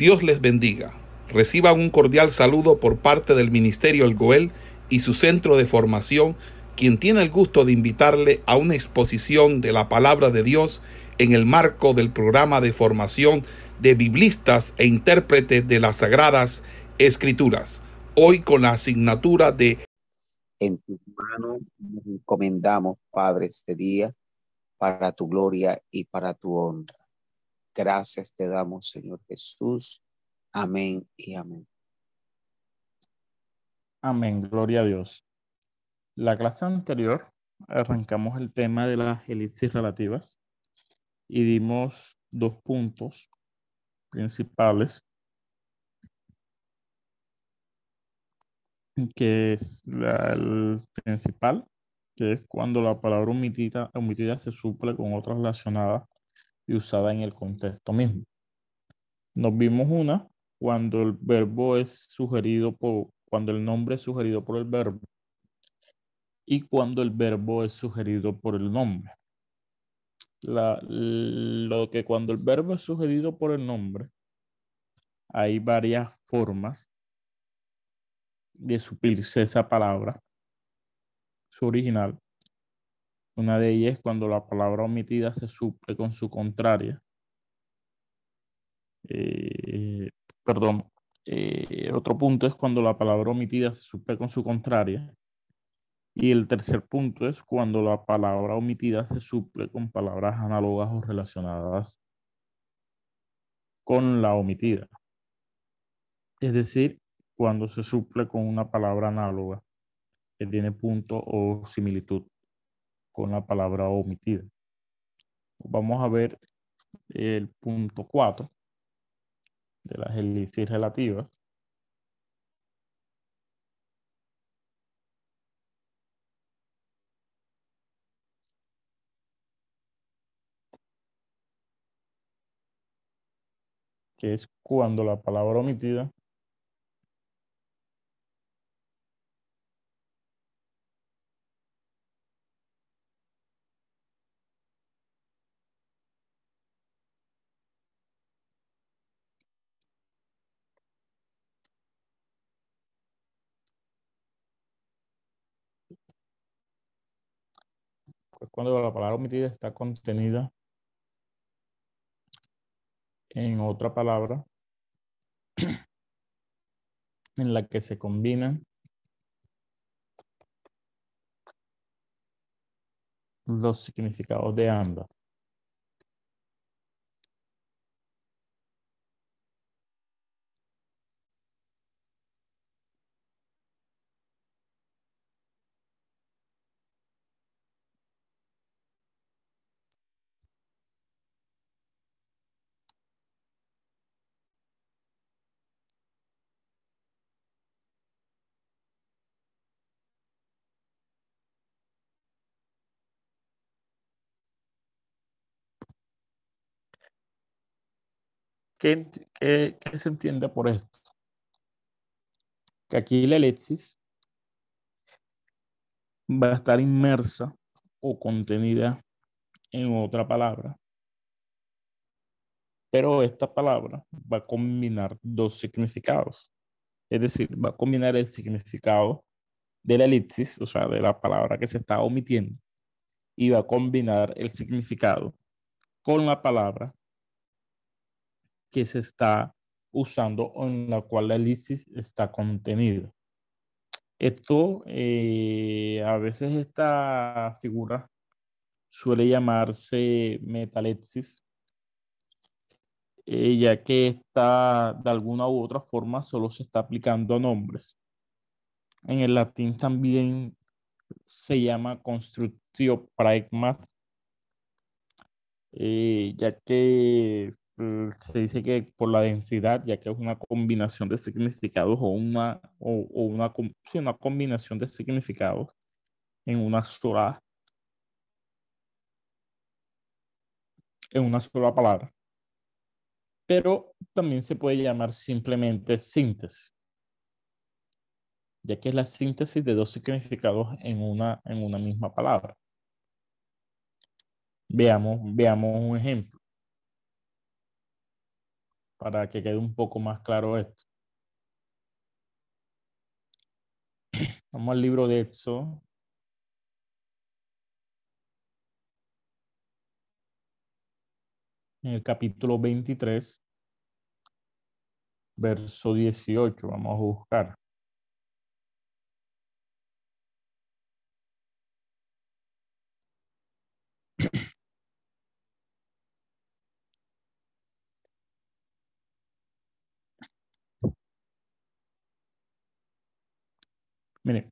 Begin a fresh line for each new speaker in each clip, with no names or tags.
Dios les bendiga. Reciban un cordial saludo por parte del Ministerio El Goel y su centro de formación, quien tiene el gusto de invitarle a una exposición de la palabra de Dios en el marco del programa de formación de biblistas e intérpretes de las Sagradas Escrituras. Hoy con la asignatura de
En tus manos nos encomendamos, Padre, este día para tu gloria y para tu honra. Gracias te damos, Señor Jesús. Amén y amén.
Amén, gloria a Dios. La clase anterior arrancamos el tema de las elipsis relativas y dimos dos puntos principales, que es el principal, que es cuando la palabra omitida, omitida se suple con otra relacionada y usada en el contexto mismo. Nos vimos una cuando el verbo es sugerido por, cuando el nombre es sugerido por el verbo y cuando el verbo es sugerido por el nombre. La, lo que cuando el verbo es sugerido por el nombre, hay varias formas de suplirse esa palabra, su original, una de ellas es cuando la palabra omitida se suple con su contraria. Eh, perdón. Eh, otro punto es cuando la palabra omitida se suple con su contraria. Y el tercer punto es cuando la palabra omitida se suple con palabras análogas o relacionadas con la omitida. Es decir, cuando se suple con una palabra análoga que tiene punto o similitud con la palabra omitida. Vamos a ver el punto 4 de las elipsis relativas. que es cuando la palabra omitida pues cuando la palabra omitida está contenida en otra palabra en la que se combinan los significados de ambas. ¿Qué, se entiende por esto? Que aquí la elipsis va a estar inmersa o contenida en otra palabra. Pero esta palabra va a combinar dos significados. Es decir, va a combinar el significado de la elipsis, o sea, de la palabra que se está omitiendo, y va a combinar el significado con la palabra que se está usando o en la cual la elipsis está contenida. Esto, eh, a veces esta figura suele llamarse metalexis, eh, ya que está de alguna u otra forma solo se está aplicando a nombres. En el latín también se llama constructio pragmat, eh, ya que se dice que por la densidad, ya que es una combinación de significados o una, o, una, una combinación de significados en una sola en una sola palabra. Pero también se puede llamar simplemente síntesis, ya que es la síntesis de dos significados en una, en una misma palabra. Veamos, veamos un ejemplo. Para que quede un poco más claro esto. Vamos al libro de Éxodo. En el capítulo 23, verso 18, vamos a buscar. Mire.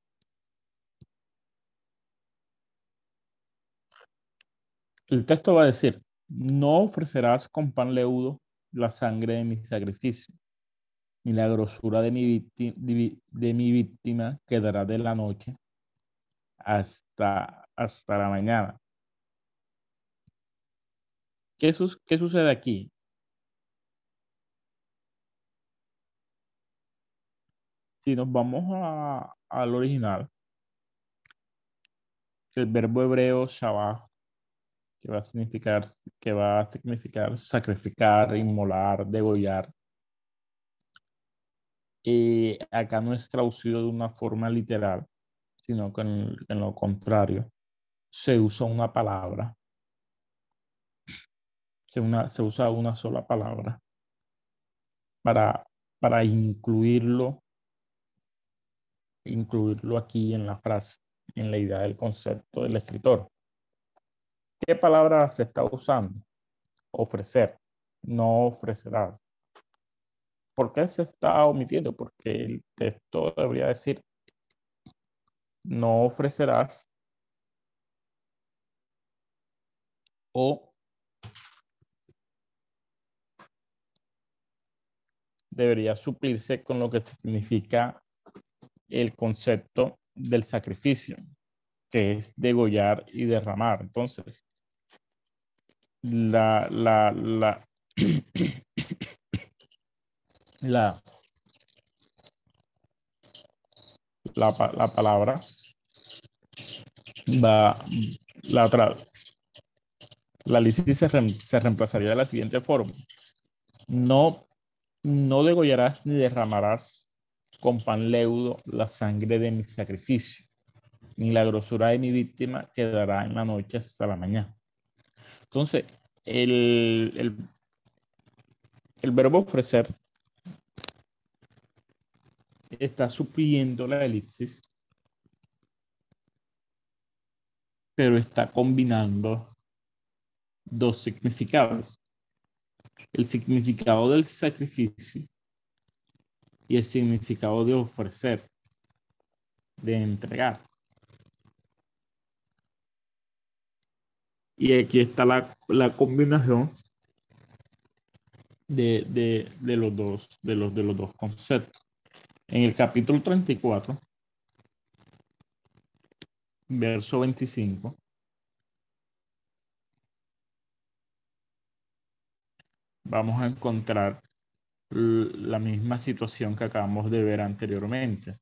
El texto va a decir, no ofrecerás con pan leudo la sangre de mi sacrificio, ni la grosura de mi, víctima, de mi víctima quedará de la noche hasta, hasta la mañana. ¿Qué, ¿Qué sucede aquí? Si nos vamos al original, el verbo hebreo shabbat, que va a significar, que va a significar sacrificar, inmolar, degollar. Y acá no es traducido de una forma literal, sino que en, lo contrario se usa una palabra. Se, una, se usa una sola palabra para, para incluirlo incluirlo aquí en la frase, en la idea del concepto del escritor. ¿Qué palabra se está usando? Ofrecer, no ofrecerás. ¿Por qué se está omitiendo? Porque el texto debería decir, no ofrecerás o debería suplirse con lo que significa el concepto del sacrificio, que es degollar y derramar. Entonces, la, la, la, la, la, palabra va, la otra, la lisis se, se reemplazaría de la siguiente forma. No, no degollarás ni derramarás con pan leudo la sangre de mi sacrificio, ni la grosura de mi víctima quedará en la noche hasta la mañana. Entonces, el, el, verbo ofrecer está supliendo la elipsis, pero está combinando dos significados. El significado del sacrificio y el significado de ofrecer, de entregar. Y aquí está la, combinación de, los dos, de, los, de los dos conceptos. En el capítulo 34, verso 25, vamos a encontrar la misma situación que acabamos de ver anteriormente.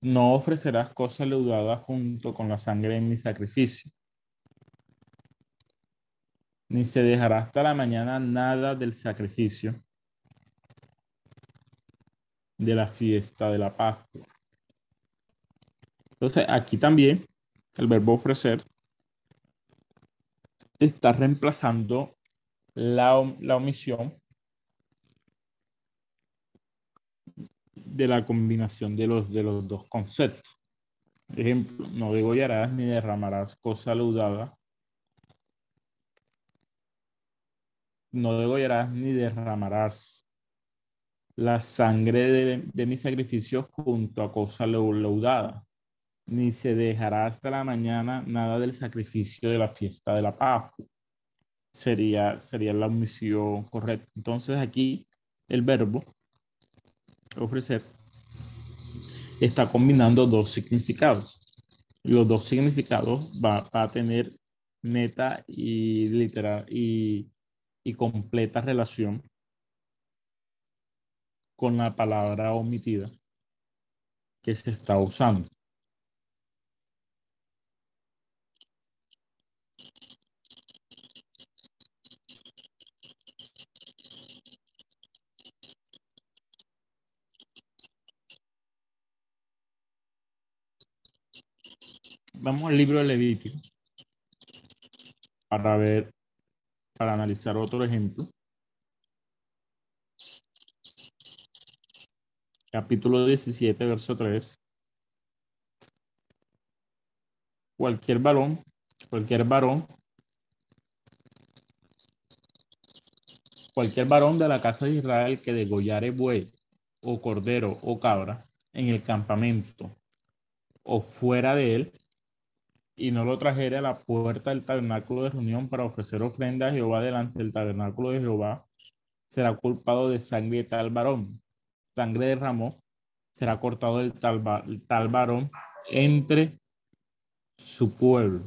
No ofrecerás cosa leudada junto con la sangre en mi sacrificio, ni se dejará hasta la mañana nada del sacrificio de la fiesta de la Pascua. Entonces, aquí también el verbo ofrecer está reemplazando la, omisión de la combinación de los, de los dos conceptos. Ejemplo, no degollarás ni derramarás cosa laudada. No degollarás ni derramarás la sangre de, de mi sacrificio junto a cosa laudada ni se dejará hasta la mañana nada del sacrificio de la fiesta de la paz. Sería, sería la omisión correcta. Entonces aquí el verbo ofrecer está combinando dos significados. Los dos significados va, a tener neta y literal y, y completa relación con la palabra omitida que se está usando. Vamos al libro de Levítico para ver, para analizar otro ejemplo. Capítulo 17, verso 3. Cualquier varón, cualquier varón, cualquier varón de la casa de Israel que degollare buey o cordero o cabra en el campamento o fuera de él, y no lo trajere a la puerta del tabernáculo de reunión para ofrecer ofrenda a Jehová delante del tabernáculo de Jehová, será culpado de sangre de tal varón. Sangre de Ramón será cortado del tal, tal varón entre su pueblo.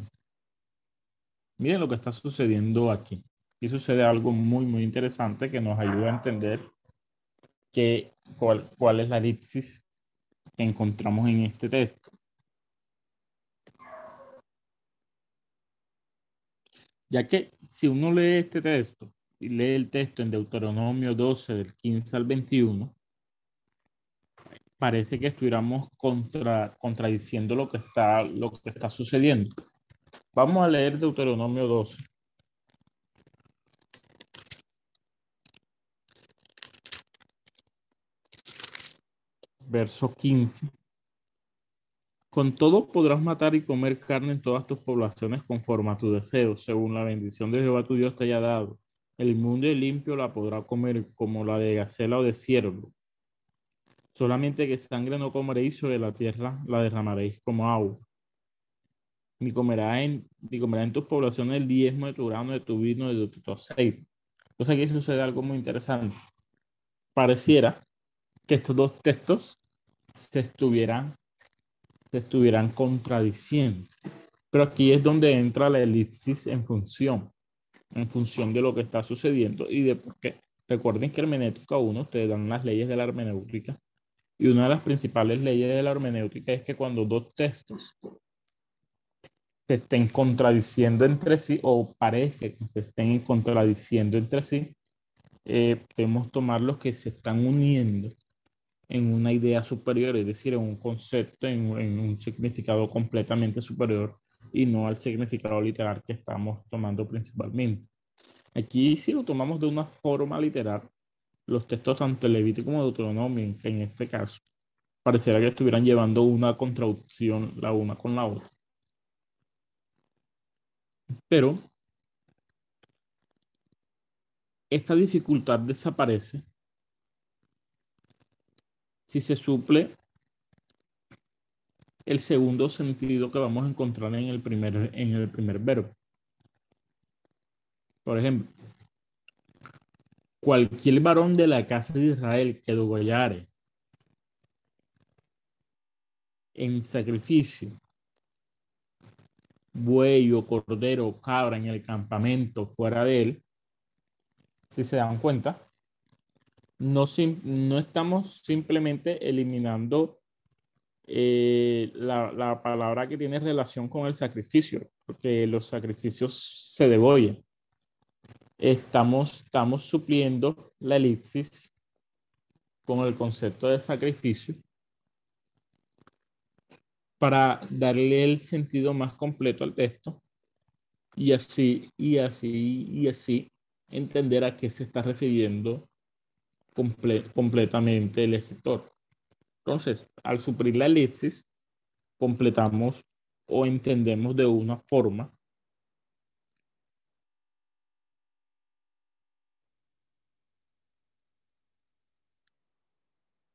Miren lo que está sucediendo aquí. Y sucede algo muy, muy interesante que nos ayuda a entender que, cuál, cuál es la elipsis que encontramos en este texto. Ya que si uno lee este texto y lee el texto en Deuteronomio 12 del 15 al 21, parece que estuviéramos contra, contradiciendo lo que, está, lo que está sucediendo. Vamos a leer Deuteronomio 12. Verso 15. Con todo podrás matar y comer carne en todas tus poblaciones conforme a tu deseo, según la bendición de Jehová tu Dios te haya dado. El mundo limpio la podrá comer como la de gacela o de ciervo. Solamente que sangre no comeréis sobre la tierra, la derramaréis como agua. Ni comerá en, ni comerá en tus poblaciones el diezmo de tu grano, de tu vino, de tu, aceite. Entonces aquí sucede algo muy interesante. Pareciera que estos dos textos se estuvieran se estuvieran contradiciendo. Pero aquí es donde entra la elipsis en función, en función de lo que está sucediendo y de por qué. Recuerden que hermenéutica 1, ustedes dan las leyes de la hermenéutica, y una de las principales leyes de la hermenéutica es que cuando dos textos se estén contradiciendo entre sí o parece que se estén contradiciendo entre sí, eh, podemos tomar los que se están uniendo en una idea superior, es decir, en un concepto, en, un significado completamente superior y no al significado literal que estamos tomando principalmente. Aquí, si lo tomamos de una forma literal, los textos tanto de Levítico como de Deuteronomio, que en este caso pareciera que estuvieran llevando una contradicción la una con la otra. Pero esta dificultad desaparece si se suple el segundo sentido que vamos a encontrar en el primer, en el primer verbo. Por ejemplo, cualquier varón de la casa de Israel que degollare en sacrificio buey o cordero o cabra en el campamento fuera de él, si se dan cuenta, no, no estamos simplemente eliminando eh, la, la, palabra que tiene relación con el sacrificio, porque los sacrificios se degollan. Estamos, estamos supliendo la elipsis con el concepto de sacrificio para darle el sentido más completo al texto y así, y así, y así entender a qué se está refiriendo completamente el escritor. Entonces, al suplir la elipsis, completamos o entendemos de una forma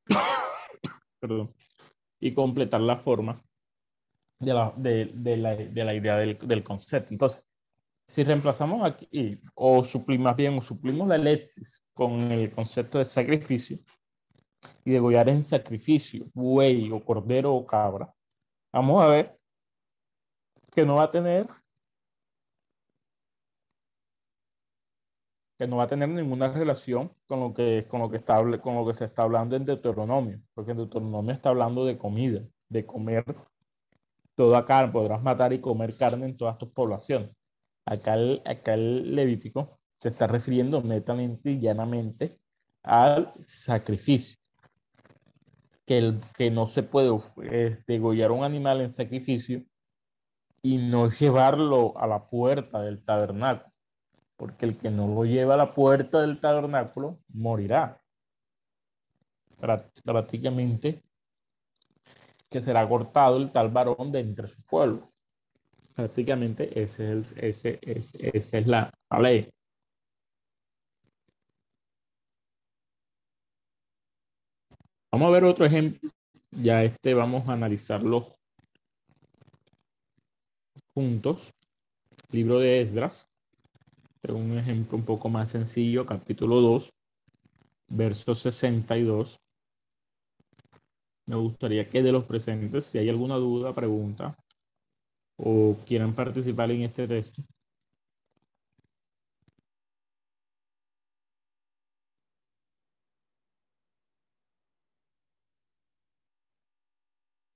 y completar la forma de la, de, de la, de la idea del, del, concepto. Entonces, si reemplazamos aquí, o suplimos bien, o suplimos la elipsis con el concepto de sacrificio y degollar en sacrificio, buey o cordero o cabra, vamos a ver que no va a tener que no va a tener ninguna relación con lo que con lo que está con lo que se está hablando en Deuteronomio, porque en Deuteronomio está hablando de comida, de comer toda carne, podrás matar y comer carne en todas tus poblaciones. Acá el, acá el Levítico se está refiriendo netamente y llanamente al sacrificio. Que, el, que no se puede degollar un animal en sacrificio y no llevarlo a la puerta del tabernáculo, porque el que no lo lleva a la puerta del tabernáculo morirá. Prácticamente que será cortado el tal varón de entre su pueblo. Prácticamente ese es, ese, esa es la, ley. Vamos a ver otro ejemplo. Ya este vamos a analizarlo juntos. Libro de Esdras. Un ejemplo un poco más sencillo, capítulo 2, verso 62. Me gustaría que de los presentes, si hay alguna duda, pregunta o quieran participar en este texto,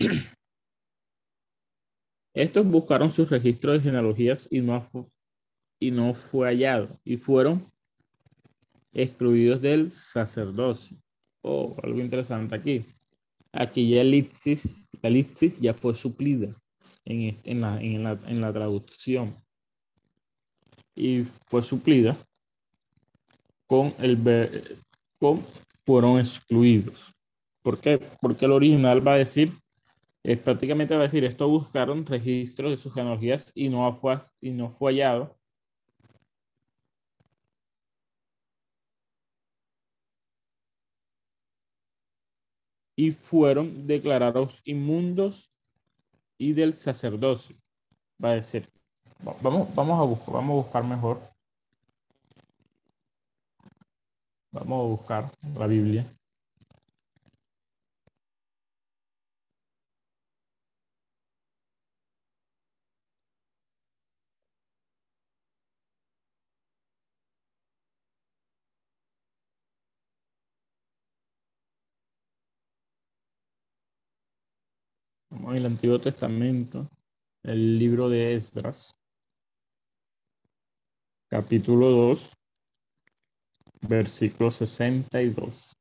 Estos buscaron sus registros de genealogías y no, y no fue hallado, y fueron excluidos del sacerdocio. Oh, algo interesante aquí. Aquí ya el la ya fue suplida en, en, la, en, la, en la traducción. Y fue suplida con el con fueron excluidos. ¿Por qué? Porque el original va a decir es prácticamente va a decir, esto buscaron registros de sus genealogías y no fue, y no fue hallado. Y fueron declarados inmundos y del sacerdocio. Va a decir, vamos, vamos, a, buscar, vamos a buscar mejor. Vamos a buscar la Biblia. en el Antiguo Testamento, el libro de Esdras, capítulo 2, versículo 62.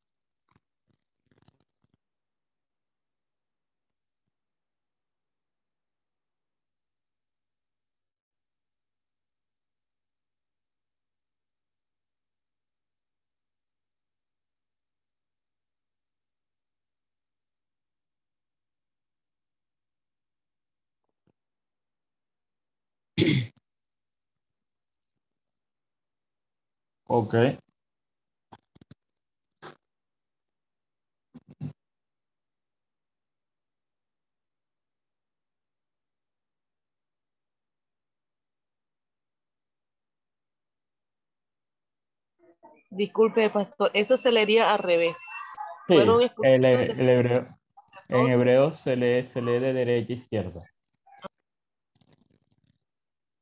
Ok.
Disculpe, pastor, eso se leería al revés.
Sí, el, el hebreo, en hebreo se lee, se lee de derecha a izquierda.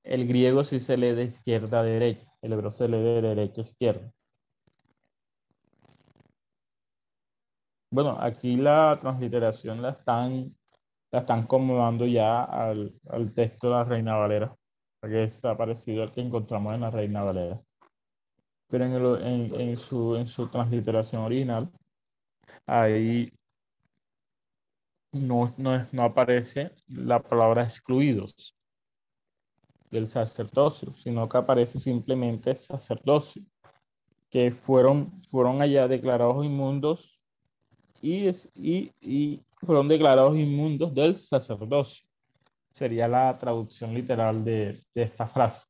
El griego sí se lee de izquierda a derecha. El hebreo se lee de derecha a izquierda. Bueno, aquí la transliteración la están, la están acomodando ya al, texto de la Reina Valera, que está parecido al que encontramos en la Reina Valera. Pero en, su, en su transliteración original, ahí no, no, no aparece la palabra excluidos del sacerdocio, sino que aparece simplemente sacerdocio, que fueron, fueron allá declarados inmundos y, y, fueron declarados inmundos del sacerdocio. Sería la traducción literal de, de esta frase.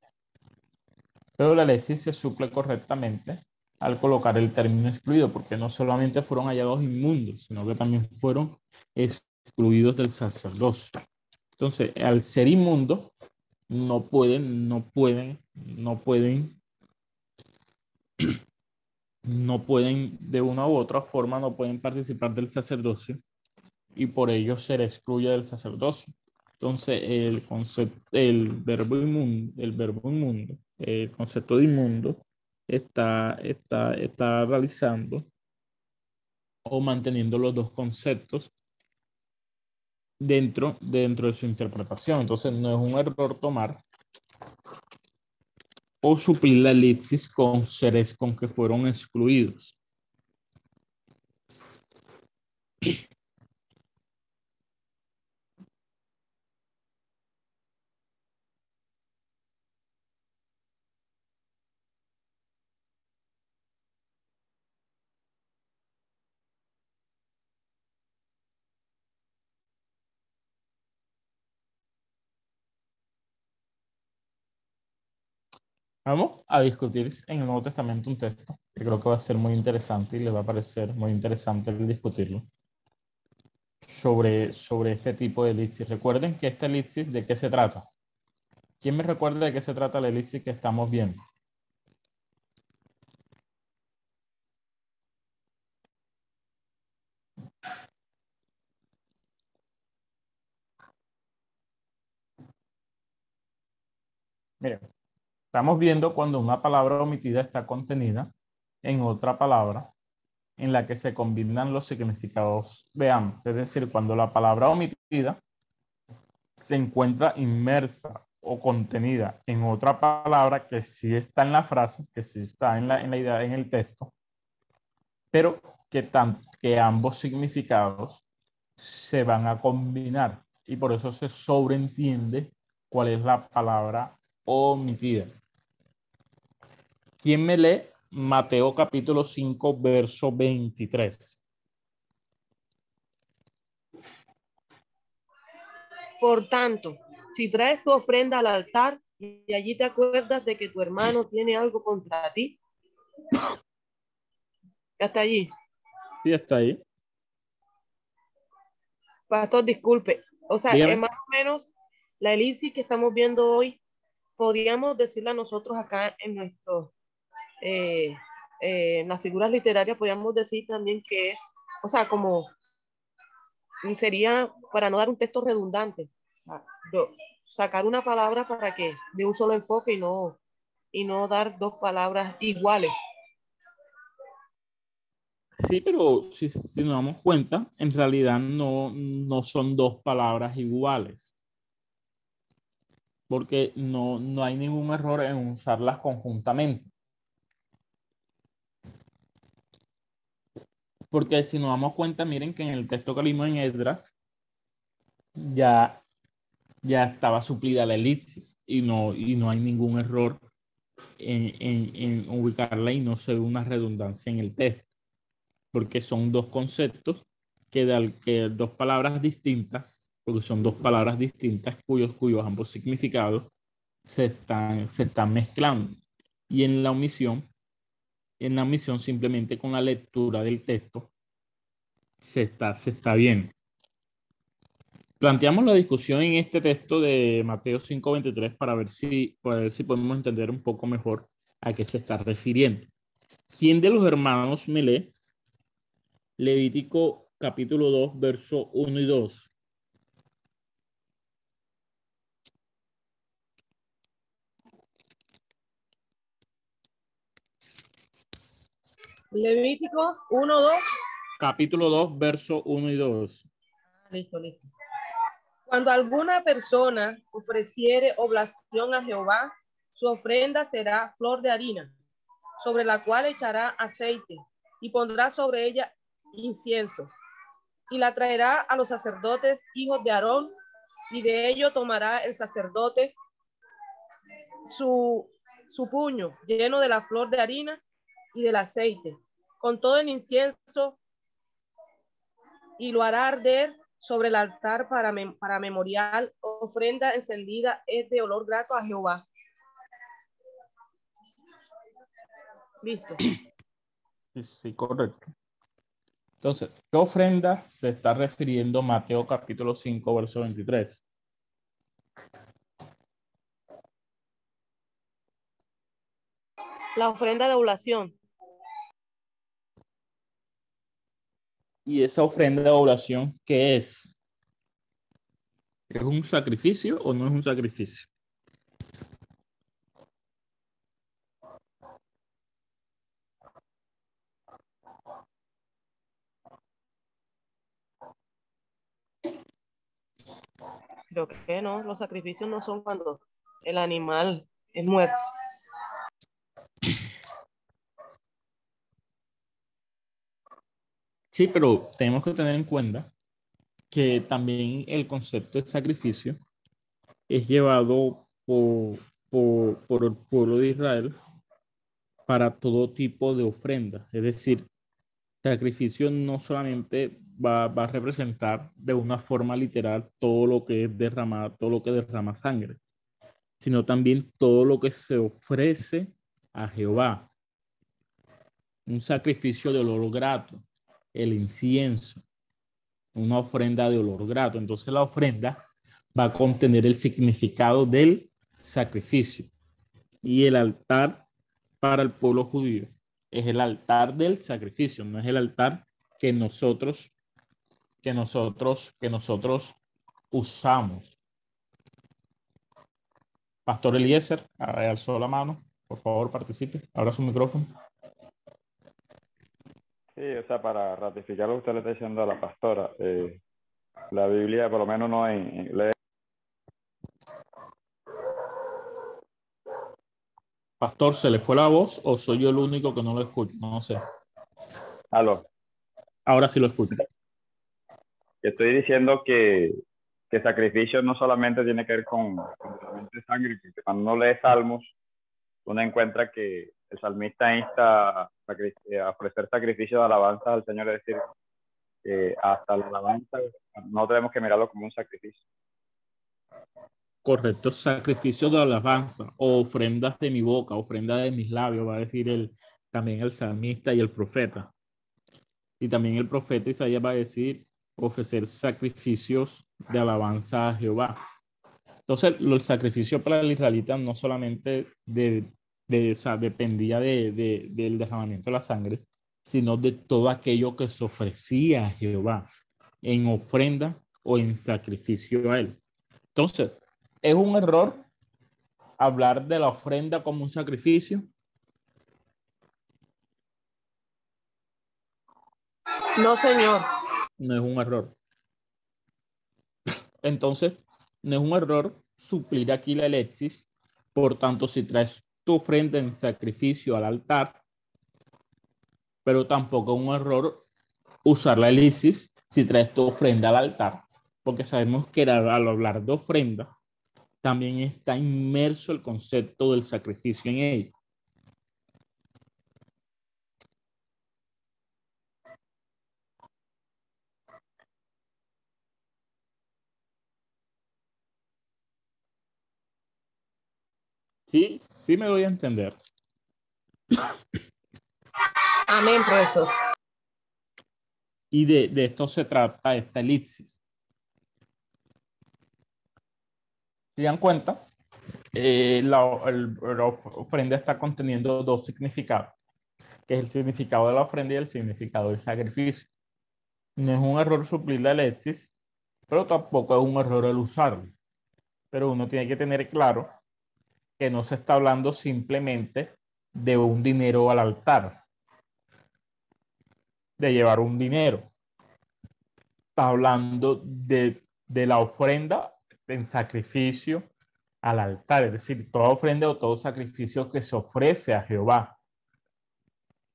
Pero la ley se suple correctamente al colocar el término excluido, porque no solamente fueron hallados inmundos, sino que también fueron excluidos del sacerdocio. Entonces, al ser inmundo, no pueden, no pueden, no pueden, no pueden de una u otra forma, no pueden participar del sacerdocio y por ello se excluye del sacerdocio. Entonces, el concepto, el verbo inmundo, el verbo inmundo, el concepto de inmundo está, está, está realizando o manteniendo los dos conceptos dentro, dentro de su interpretación. Entonces no es un error tomar o suplir la elipsis con seres con que fueron excluidos. Vamos a discutir en el Nuevo Testamento un texto que creo que va a ser muy interesante y les va a parecer muy interesante discutirlo sobre, sobre este tipo de elipsis. Recuerden que esta elipsis, ¿de qué se trata? ¿Quién me recuerda de qué se trata la elipsis que estamos viendo? Miren, estamos viendo cuando una palabra omitida está contenida en otra palabra en la que se combinan los significados de ambos. Es decir, cuando la palabra omitida se encuentra inmersa o contenida en otra palabra que sí está en la frase, que sí está en la, en la idea, en el texto, pero que, tan, que ambos significados se van a combinar y por eso se sobreentiende cuál es la palabra omitida. ¿Quién me lee Mateo capítulo 5, verso 23?
Por tanto, si traes tu ofrenda al altar y allí te acuerdas de que tu hermano tiene algo contra ti, hasta allí.
Sí, está ahí.
Pastor, disculpe. O sea, es más o menos la elipsis que estamos viendo hoy, podríamos decirla nosotros acá en nuestro, eh, eh, las figuras literarias, podríamos decir también que es, o sea, como sería, para no dar un texto redundante, sacar una palabra para que de un solo enfoque y no, y no dar dos palabras iguales.
Sí, pero si, si nos damos cuenta, en realidad no, no son dos palabras iguales. Porque no, no hay ningún error en usarlas conjuntamente. Porque si nos damos cuenta, miren que en el texto que leímos en Esdras, ya, ya estaba suplida la elipsis y no, y no hay ningún error en, en, en ubicarla y no se ve una redundancia en el texto porque son dos conceptos que, que dos palabras distintas, porque son dos palabras distintas cuyos, cuyos ambos significados se están, se están mezclando. Y en la omisión, en la omisión simplemente con la lectura del texto se está, se está viendo. Planteamos la discusión en este texto de Mateo 5:23 para ver si, para ver si podemos entender un poco mejor a qué se está refiriendo. ¿Quién de los hermanos me lee Levítico capítulo 2, verso 1 y 2.
Levítico 1, 2.
Capítulo 2, verso 1 y 2.
Listo, listo. Cuando alguna persona ofreciere oblación a Jehová, su ofrenda será flor de harina, sobre la cual echará aceite y pondrá sobre ella incienso, y la traerá a los sacerdotes hijos de Aarón, y de ello tomará el sacerdote su, su puño lleno de la flor de harina y del aceite, con todo el incienso, y lo hará arder sobre el altar para, para memorial, ofrenda encendida es de olor grato a Jehová. Listo.
Sí, correcto. Entonces, ¿qué ofrenda se está refiriendo Mateo capítulo 5, verso 23?
La ofrenda de oblación.
¿Y esa ofrenda de oración qué es? ¿Es un sacrificio o no es un sacrificio?
Creo que no, los sacrificios no son cuando el animal es muerto.
Sí, pero tenemos que tener en cuenta que también el concepto de sacrificio es llevado por, por, el pueblo de Israel para todo tipo de ofrenda. Es decir, sacrificio no solamente va, a representar de una forma literal todo lo que es derramar, todo lo que derrama sangre, sino también todo lo que se ofrece a Jehová. Un sacrificio de olor grato, el incienso, una ofrenda de olor grato. Entonces la ofrenda va a contener el significado del sacrificio. Y el altar para el pueblo judío es el altar del sacrificio, no es el altar que nosotros que nosotros que nosotros usamos. Pastor Eliezer, alzó la mano. Por favor, participe. Ahora su micrófono.
Sí, o sea, para ratificar lo que usted le está diciendo a la pastora, eh, la Biblia, por lo menos no en,
Pastor, ¿se le fue la voz o soy yo el único que no lo escucho? No sé.
Aló.
Ahora sí lo escucho.
Estoy diciendo que, que sacrificio no solamente tiene que ver con, con sangre, que cuando uno lee salmos, uno encuentra que el salmista insta a, ofrecer sacrificio de alabanza al Señor, es decir, hasta la alabanza no tenemos que mirarlo como un sacrificio.
Correcto, sacrificio de alabanza ofrendas de mi boca, ofrenda de mis labios, va a decir el, también el salmista y el profeta. Y también el profeta Isaías va a decir ofrecer sacrificios de alabanza a Jehová. Entonces, el sacrificio para el israelita no solamente de, de, dependía de, del derramamiento de la sangre, sino de todo aquello que se ofrecía a Jehová en ofrenda o en sacrificio a él. Entonces, ¿Es un error hablar de la ofrenda como un sacrificio?
No, señor.
No es un error. Entonces, no es un error suplir aquí la elexis. Por tanto, si traes tu ofrenda en sacrificio al altar, pero tampoco es un error usar la elixis si traes tu ofrenda al altar, porque sabemos que al hablar de ofrenda, también está inmerso el concepto del sacrificio en ella. Sí, sí me doy a entender.
Amén, profesor.
Y de, de esto se trata esta elipsis. Si dan cuenta, eh, la, ofrenda está conteniendo dos significados, que es el significado de la ofrenda y el significado del sacrificio. No es un error suplir la lepsis, pero tampoco es un error el usarlo. Pero uno tiene que tener claro que no se está hablando simplemente de un dinero al altar, de llevar un dinero. Está hablando de, de la ofrenda en sacrificio al altar, es decir, toda ofrenda o todo sacrificio que se ofrece a Jehová.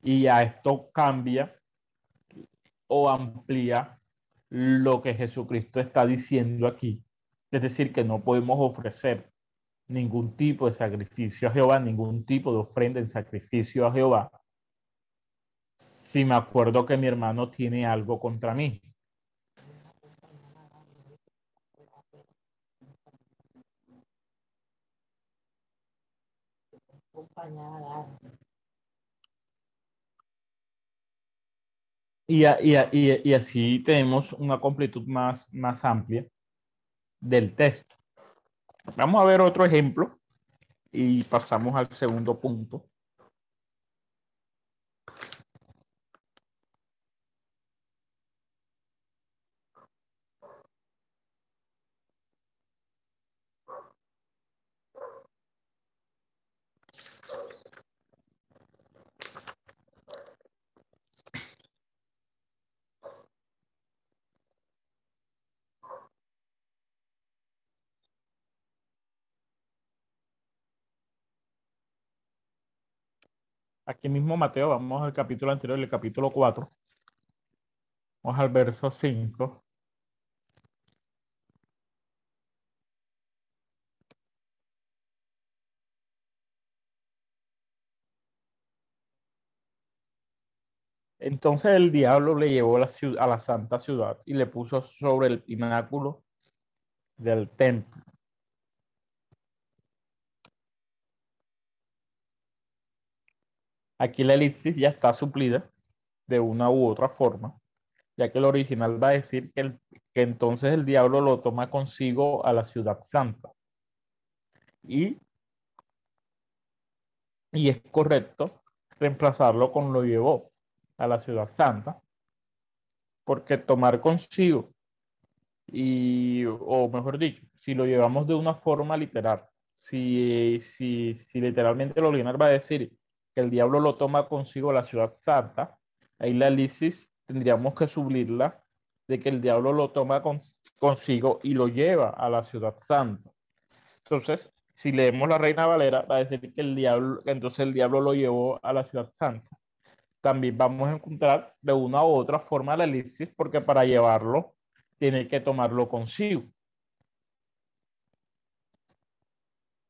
Y a esto cambia o amplía lo que Jesucristo está diciendo aquí. Es decir, que no podemos ofrecer ningún tipo de sacrificio a Jehová, ningún tipo de ofrenda en sacrificio a Jehová, si me acuerdo que mi hermano tiene algo contra mí. Y, y, así tenemos una completud más, más amplia del texto. Vamos a ver otro ejemplo y pasamos al segundo punto. Aquí mismo Mateo, vamos al capítulo anterior, el capítulo 4. Vamos al verso 5. Entonces el diablo le llevó la, a la santa ciudad y le puso sobre el pináculo del templo Aquí la elipsis ya está suplida de una u otra forma, ya que el original va a decir que, que entonces el diablo lo toma consigo a la ciudad santa. Y, y es correcto reemplazarlo con lo llevó a la ciudad santa, porque tomar consigo, y, o mejor dicho, si lo llevamos de una forma literal, si, si, si literalmente lo original va a decir que el diablo lo toma consigo a la ciudad santa, ahí la lisis tendríamos que sublirla de que el diablo lo toma consigo y lo lleva a la ciudad santa. Entonces, si leemos la Reina Valera, va a decir que el diablo, entonces el diablo lo llevó a la ciudad santa. También vamos a encontrar de una u otra forma la elipsis, porque para llevarlo tiene que tomarlo consigo.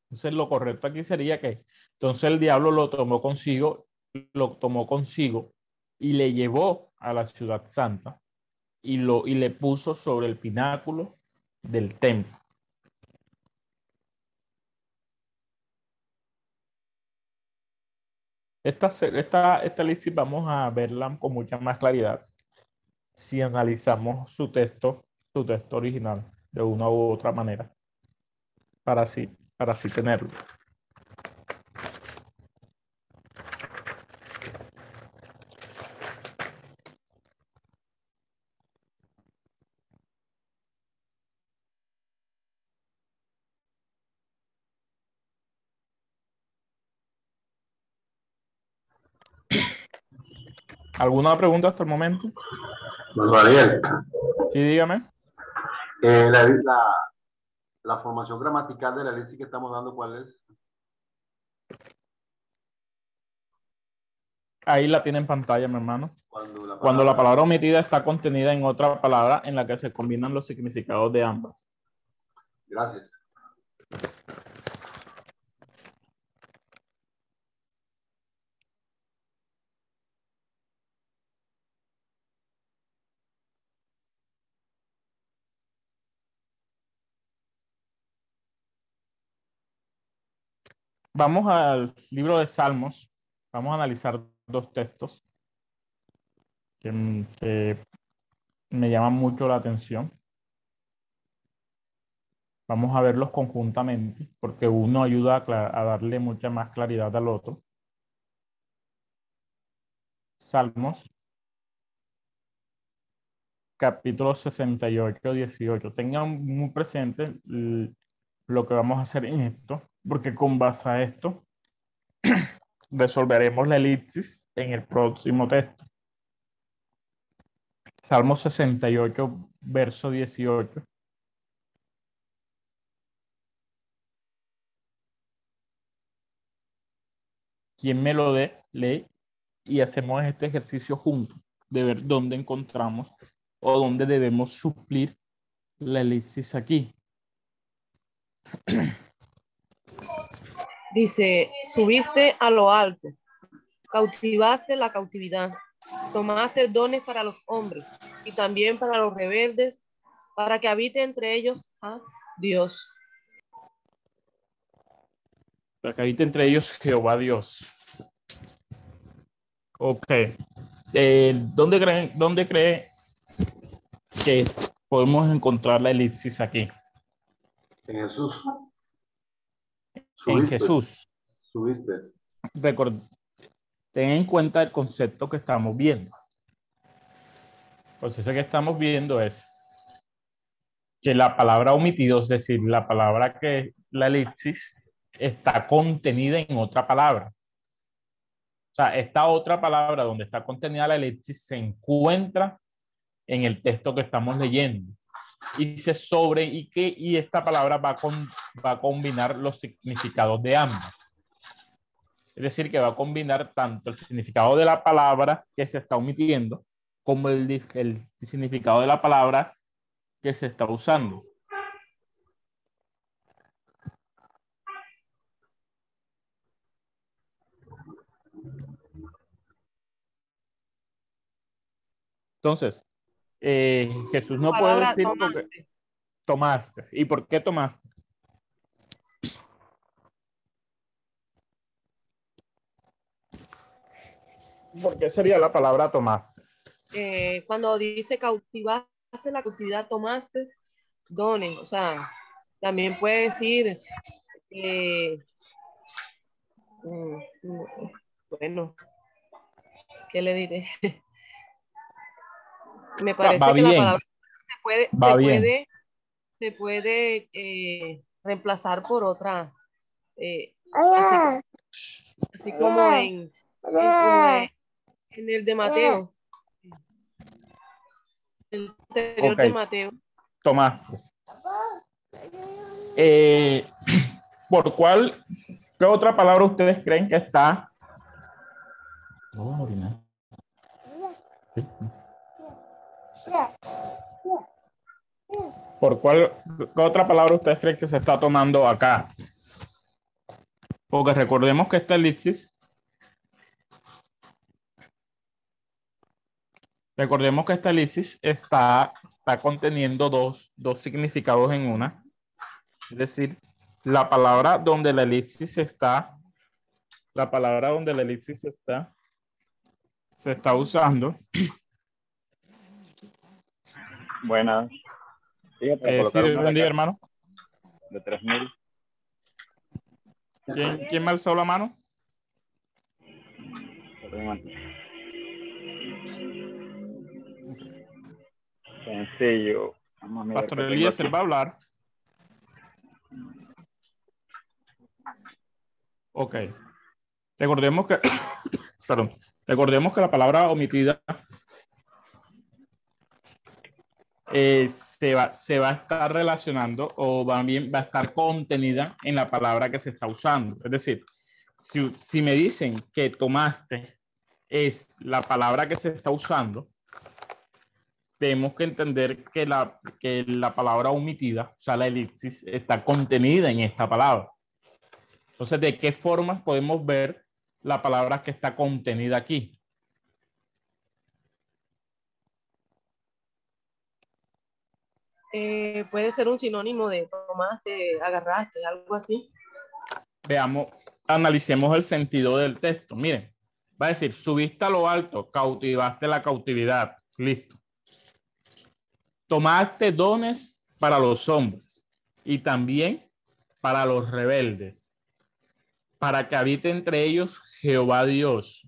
Entonces lo correcto aquí sería que entonces el diablo lo tomó consigo, lo tomó consigo y le llevó a la ciudad santa y, lo, y le puso sobre el pináculo del templo. Esta, esta, esta vamos a verla con mucha más claridad si analizamos su texto, su texto original de una u otra manera, para así, para así tenerlo. ¿Alguna pregunta hasta el momento?
Bueno.
Sí, dígame.
Eh, la, la, formación gramatical de la ley que estamos dando, ¿cuál es?
Ahí la tiene en pantalla, mi hermano. Cuando la, palabra... omitida está contenida en otra palabra en la que se combinan los significados de ambas.
Gracias.
Vamos al libro de Salmos. Vamos a analizar dos textos que, me llaman mucho la atención. Vamos a verlos conjuntamente porque uno ayuda a, a darle mucha más claridad al otro. Salmos, capítulo 68, 18. Tengan muy presente lo que vamos a hacer en esto porque con base a esto resolveremos la elipsis en el próximo texto. Salmo 68, verso 18. Quien me lo dé, lee y hacemos este ejercicio juntos de ver dónde encontramos o dónde debemos suplir la elipsis aquí.
Dice, subiste a lo alto, cautivaste la cautividad, tomaste dones para los hombres y también para los rebeldes, para que habite entre ellos a Dios.
Para que habite entre ellos Jehová Dios. Ok. Eh, ¿dónde, creen, ¿Dónde cree que podemos encontrar la elipsis aquí?
En Jesús
en Jesús.
Subiste.
ten en cuenta el concepto que estamos viendo. El concepto que estamos viendo es que la palabra omitido, es decir, la palabra que la elipsis está contenida en otra palabra. O sea, esta otra palabra donde está contenida la elipsis se encuentra en el texto que estamos leyendo y dice sobre y que y esta palabra va, con, va a combinar los significados de ambas. Es decir, que va a combinar tanto el significado de la palabra que se está omitiendo como el, el significado de la palabra que se está usando. Entonces, eh, Jesús no puede decir tomaste. tomaste. ¿Y por qué tomaste? ¿Por qué sería la palabra tomaste?
Eh, cuando dice cautivaste la cautividad, tomaste dones, o sea, también puede decir, eh, mm, bueno, ¿qué le diré? Me parece que la palabra se puede, se puede, se puede eh, reemplazar por otra, eh, así, como en, en, el de Mateo. El anterior de Mateo.
Tomás. Eh, ¿Por cuál, qué otra palabra ustedes creen que está? ¿Por cuál otra palabra ustedes creen que se está tomando acá? Porque recordemos que esta elipsis Recordemos que esta elipsis está, está conteniendo dos, dos significados en una. Es decir, la palabra donde la elipsis está, la palabra donde la elipsis está, se está usando.
Buenas.
Eh, sí, buen día, hermano.
De 3000.
¿Quién, ¿Quién me alzó la mano?
Sencillo.
Pastor Elías, él va a hablar. Ok. Recordemos que, perdón, recordemos que la palabra omitida eh, se, va, se va a estar relacionando o también va a estar contenida en la palabra que se está usando. Es decir, si, si me dicen que tomaste es la palabra que se está usando, tenemos que entender que la, que la palabra omitida, o sea, la elipsis, está contenida en esta palabra. Entonces, ¿de qué formas podemos ver la palabra que está contenida aquí?
Eh, puede ser un sinónimo de tomaste, agarraste, algo así.
Veamos, analicemos el sentido del texto. Miren, va a decir, subiste a lo alto, cautivaste la cautividad. Listo. Tomaste dones para los hombres y también para los rebeldes para que habite entre ellos Jehová Dios.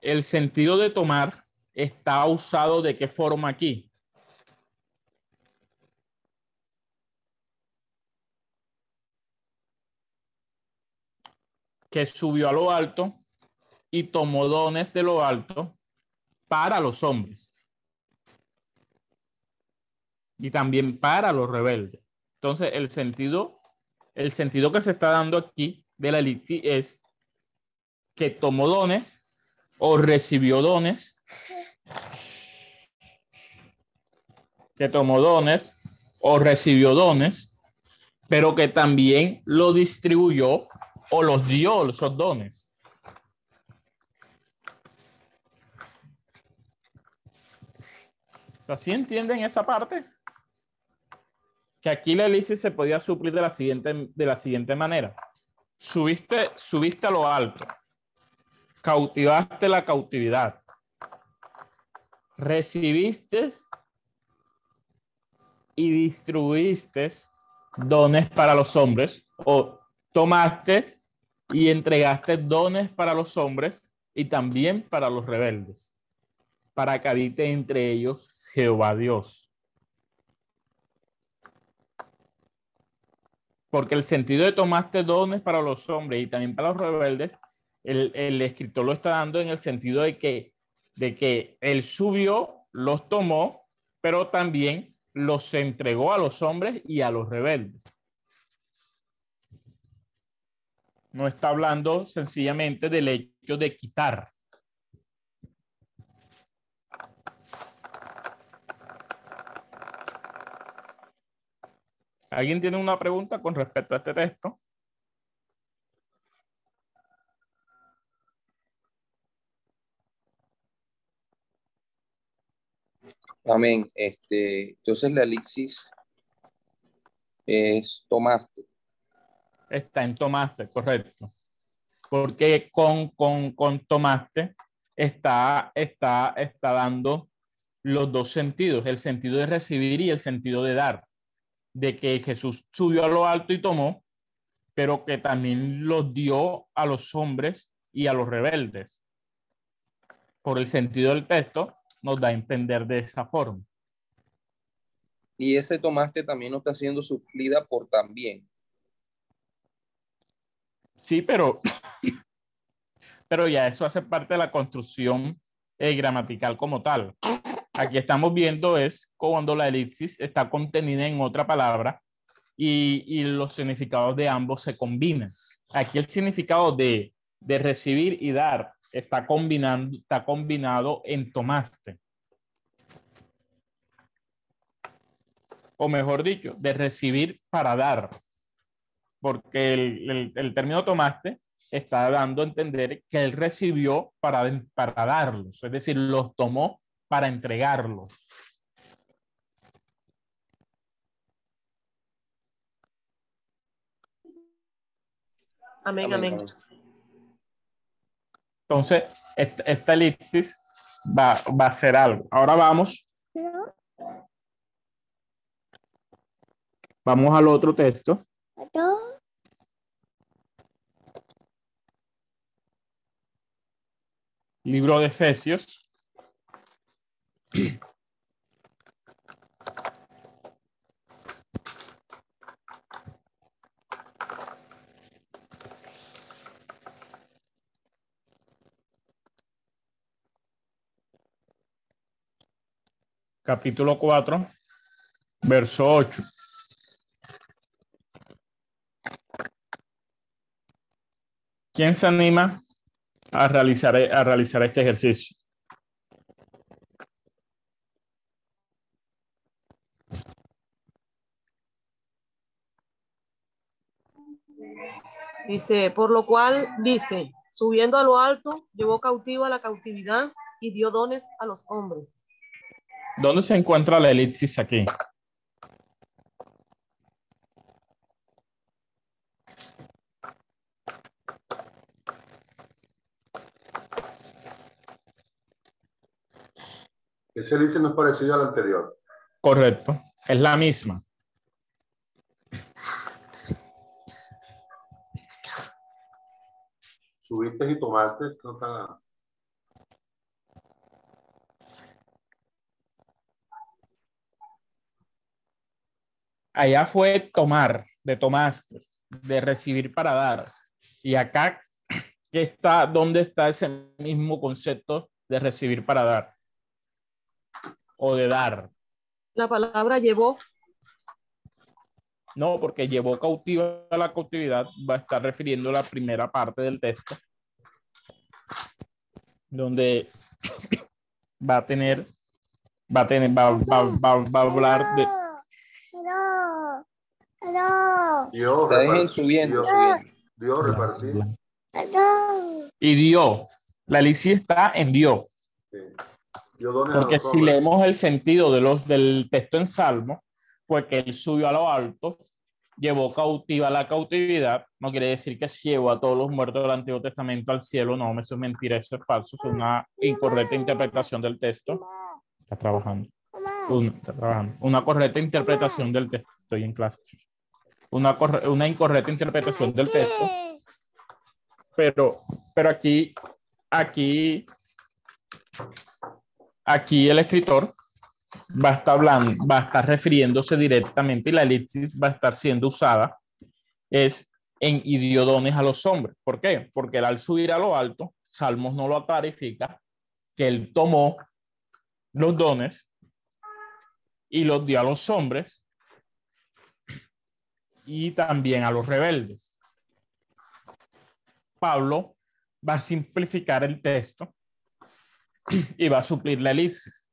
El sentido de tomar está usado de qué forma aquí. Que subió a lo alto y tomó dones de lo alto para los hombres y también para los rebeldes. Entonces, el sentido, el sentido que se está dando aquí de la elipsis es que tomó dones o recibió dones, que tomó dones o recibió dones, pero que también lo distribuyó o los dio esos dones. O sea, ¿sí entienden esa parte? que aquí la se podía suplir de la siguiente, de la siguiente manera. Subiste, subiste a lo alto, cautivaste la cautividad, recibiste y distribuiste dones para los hombres o tomaste y entregaste dones para los hombres y también para los rebeldes, para que habite entre ellos Jehová Dios. porque el sentido de tomaste dones para los hombres y también para los rebeldes, el, escritor lo está dando en el sentido de que, de que él subió, los tomó, pero también los entregó a los hombres y a los rebeldes. No está hablando sencillamente del hecho de quitar. ¿Alguien tiene una pregunta con respecto a este texto?
Amén. Este, entonces la elixis es tomaste.
Está en tomaste, correcto. porque con, con, con tomaste está, está, está dando los dos sentidos, el sentido de recibir y el sentido de dar, de que Jesús subió a lo alto y tomó, pero que también los dio a los hombres y a los rebeldes. Por el sentido del texto, nos da a entender de esa forma.
Y ese tomaste también no está siendo suplida por también.
Sí, pero, pero ya eso hace parte de la construcción eh, gramatical como tal. Aquí estamos viendo es cuando la elipsis está contenida en otra palabra y, y los significados de ambos se combinan. Aquí el significado de, de recibir y dar está, combinando, está combinado en tomaste. O mejor dicho, de recibir para dar porque el, el, término tomaste está dando a entender que él recibió para, para darlos, es decir, los tomó para entregarlos.
Amén, amén.
Entonces, esta, elipsis va, va a ser algo. Ahora vamos. Vamos al otro texto. Libro de Efesios. Capítulo 4, verso 8. ¿Quién se anima a realizar, a realizar este ejercicio?
Dice, por lo cual dice, subiendo a lo alto, llevó cautivo a la cautividad y dio dones a los hombres.
¿Dónde se encuentra la elipsis aquí?
Ese dice no es parecido al anterior.
Correcto, es la misma.
Subiste y tomaste, no está...
Allá fue tomar, de tomaste, de recibir para dar. Y acá, ¿qué está, ¿dónde está ese mismo concepto de recibir para dar? o de dar?
La palabra llevó.
No, porque llevó cautiva a la cautividad, va a estar refiriendo la primera parte del texto, donde va a tener, va a tener, va, va, va, va a hablar de.
Dios, dejen subiendo,
Dios, repartir.
Y Dios, la licia está en Dios. Sí. Porque si leemos el sentido de los, del texto en Salmo, fue que él subió a lo alto, llevó cautiva la cautividad, no quiere decir que llevó a todos los muertos del Antiguo Testamento al cielo, no, eso es mentira, eso es falso, es una incorrecta interpretación del texto. Está trabajando. Una, correcta interpretación del texto, estoy en clase. Una, una incorrecta interpretación del texto. Pero, pero aquí, aquí aquí el escritor va a estar hablando, va a estar refiriéndose directamente y la elipsis va a estar siendo usada es en idiodones a los hombres. ¿Por qué? Porque al subir a lo alto, Salmos no lo clarifica, que él tomó los dones y los dio a los hombres y también a los rebeldes. Pablo va a simplificar el texto y va a suplir la elipsis.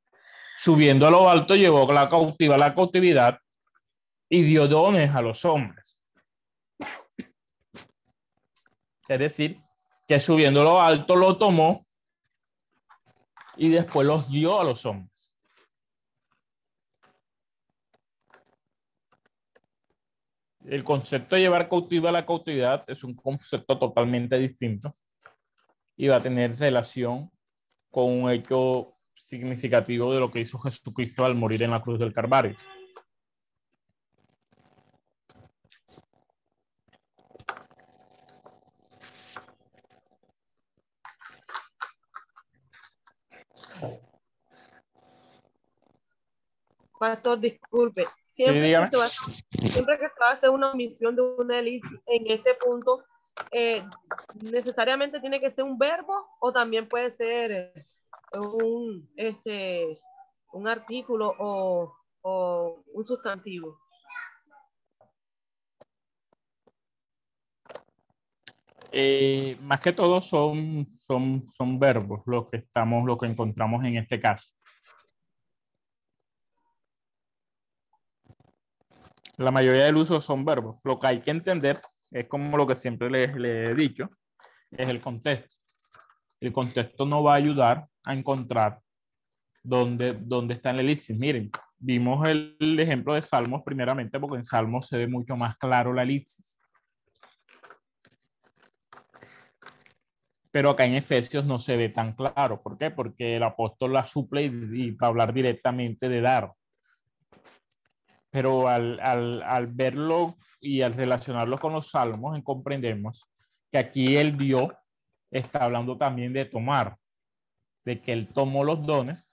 Subiendo a lo alto, llevó la cautiva la cautividad y dio dones a los hombres. Es decir, que subiendo a lo alto lo tomó y después los dio a los hombres. El concepto de llevar cautivo a la cautividad es un concepto totalmente distinto y va a tener relación con un hecho significativo de lo que hizo Jesucristo al morir en la cruz del Calvario.
Pastor, disculpe. Siempre, que se va, siempre, que se va, a hacer una misión de una elite en este punto, eh, necesariamente tiene que ser un verbo o también puede ser un, este, un artículo o, o un sustantivo.
Eh, más que todo son, son, son verbos lo que estamos, lo que encontramos en este caso. La mayoría del uso son verbos. Lo que hay que entender es como lo que siempre les, he dicho, es el contexto. El contexto no va a ayudar a encontrar dónde, dónde está el elipsis. Miren, vimos el, ejemplo de Salmos primeramente porque en Salmos se ve mucho más claro la elipsis. Pero acá en Efesios no se ve tan claro. ¿Por qué? Porque el apóstol la suple y, y va a hablar directamente de dar pero al, al, al, verlo y al relacionarlo con los salmos, comprendemos que aquí el Dios está hablando también de tomar, de que él tomó los dones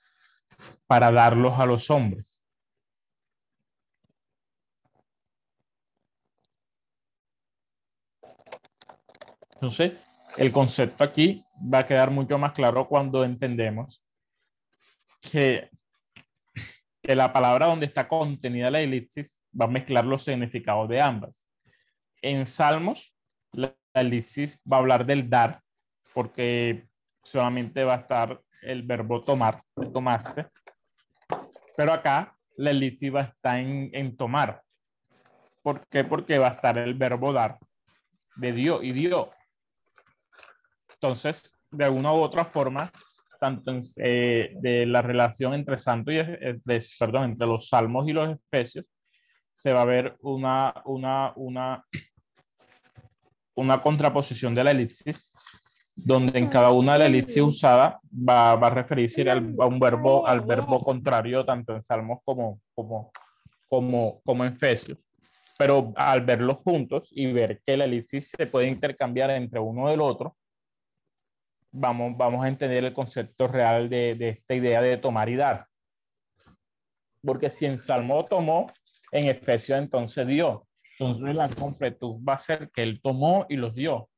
para darlos a los hombres. Entonces, el concepto aquí va a quedar mucho más claro cuando entendemos que que la palabra donde está contenida la elipsis va a mezclar los significados de ambas. En Salmos, la elipsis va a hablar del dar, porque solamente va a estar el verbo tomar, tomaste. Pero acá la elipsis va a estar en, en tomar. ¿Por qué? Porque va a estar el verbo dar de Dios y Dios. Entonces, de alguna u otra forma, tanto eh, de la relación entre santo y, eh, perdón, entre los salmos y los efesios, se va a ver una, una, una, una contraposición de la elipsis, donde en cada una de las elipsis usada va, va a referirse a un verbo, al verbo contrario, tanto en salmos como, como, como, como en efesios. Pero al verlos juntos y ver que la elipsis se puede intercambiar entre uno del otro, vamos, vamos a entender el concepto real de, de esta idea de tomar y dar. Porque si en Salmo tomó, en Efesios entonces dio. Entonces la completud va a ser que él tomó y los dio.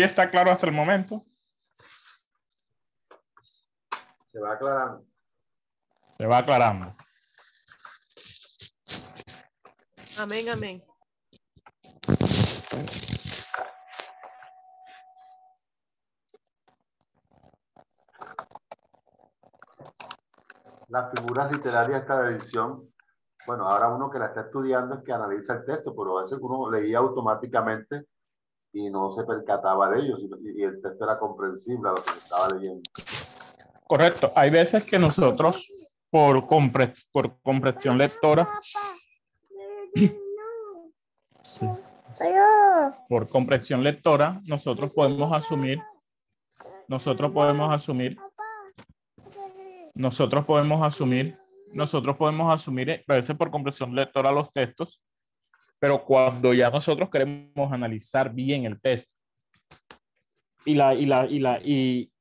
¿Sí está claro hasta el momento?
Se va aclarando.
Se va aclarando.
Amén, amén.
Las figuras literarias de esta edición, bueno, ahora uno que la está estudiando es que analiza el texto, pero a veces uno leía automáticamente y no se percataba de ellos y, el texto era comprensible a lo que estaba leyendo.
Correcto. Hay veces que nosotros, por, compre por comprensión lectora, por comprensión lectora, nosotros podemos asumir, nosotros podemos asumir, nosotros podemos asumir, nosotros podemos asumir, a veces por comprensión lectora los textos, pero cuando ya nosotros queremos analizar bien el texto y, la, y, la, y, la, y,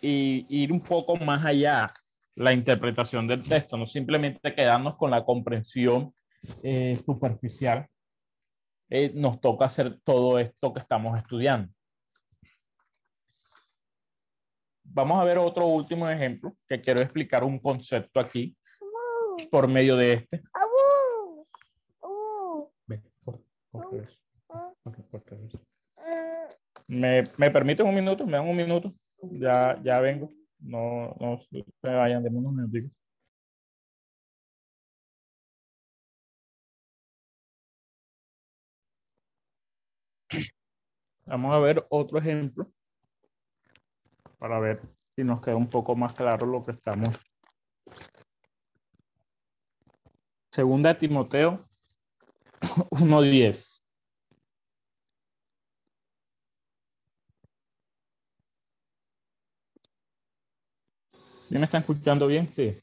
y ir un poco más allá la interpretación del texto, no simplemente quedarnos con la comprensión eh, superficial, eh, nos toca hacer todo esto que estamos estudiando. Vamos a ver otro último ejemplo que quiero explicar un concepto aquí por medio de este. ¿Me, ¿Me permiten un minuto? ¿Me dan un minuto? Ya, ya vengo. No, no se vayan de unos minutos. Vamos a ver otro ejemplo para ver si nos queda un poco más claro lo que estamos. Segunda Timoteo 1.10. ¿Sí me están escuchando bien? Sí.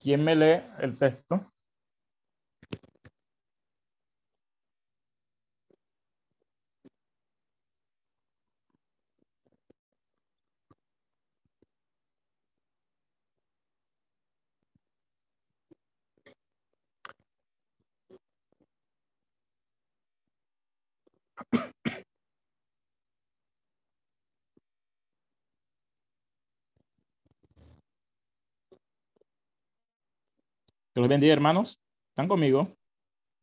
¿Quién me lee el texto? Bendiga, hermanos. ¿Están conmigo?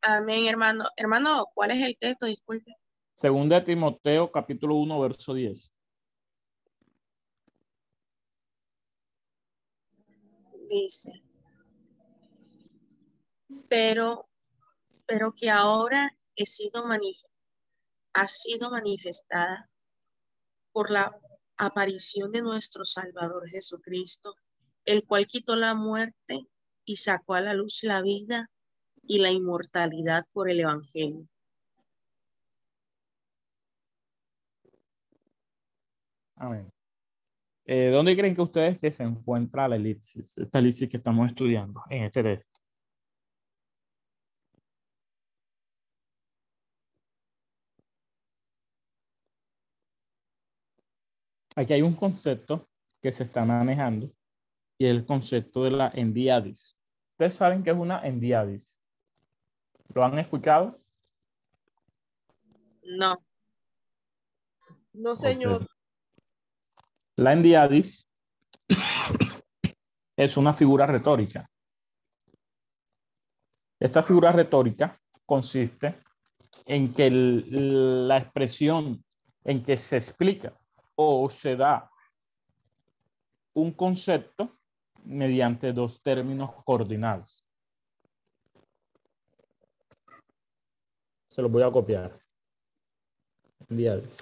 Amén, hermano. Hermano, ¿cuál es el texto? Disculpe.
Segunda Timoteo, capítulo 1, verso 10.
Dice, pero, pero que ahora he sido ha sido manifestada por la aparición de nuestro Salvador Jesucristo, el cual quitó la muerte y sacó a la luz la vida y la inmortalidad por el Evangelio.
Amén. Eh, ¿Dónde creen que ustedes que se encuentra la elipsis, esta elipsis que estamos estudiando en este texto? Aquí hay un concepto que se está manejando y el concepto de la endiadis. Ustedes saben que es una endiadis. ¿Lo han escuchado?
No.
No, señor.
La endiadis es una figura retórica. Esta figura retórica consiste en que la expresión en que se explica o se da un concepto mediante dos términos coordinados. Se los voy a copiar. Enviados.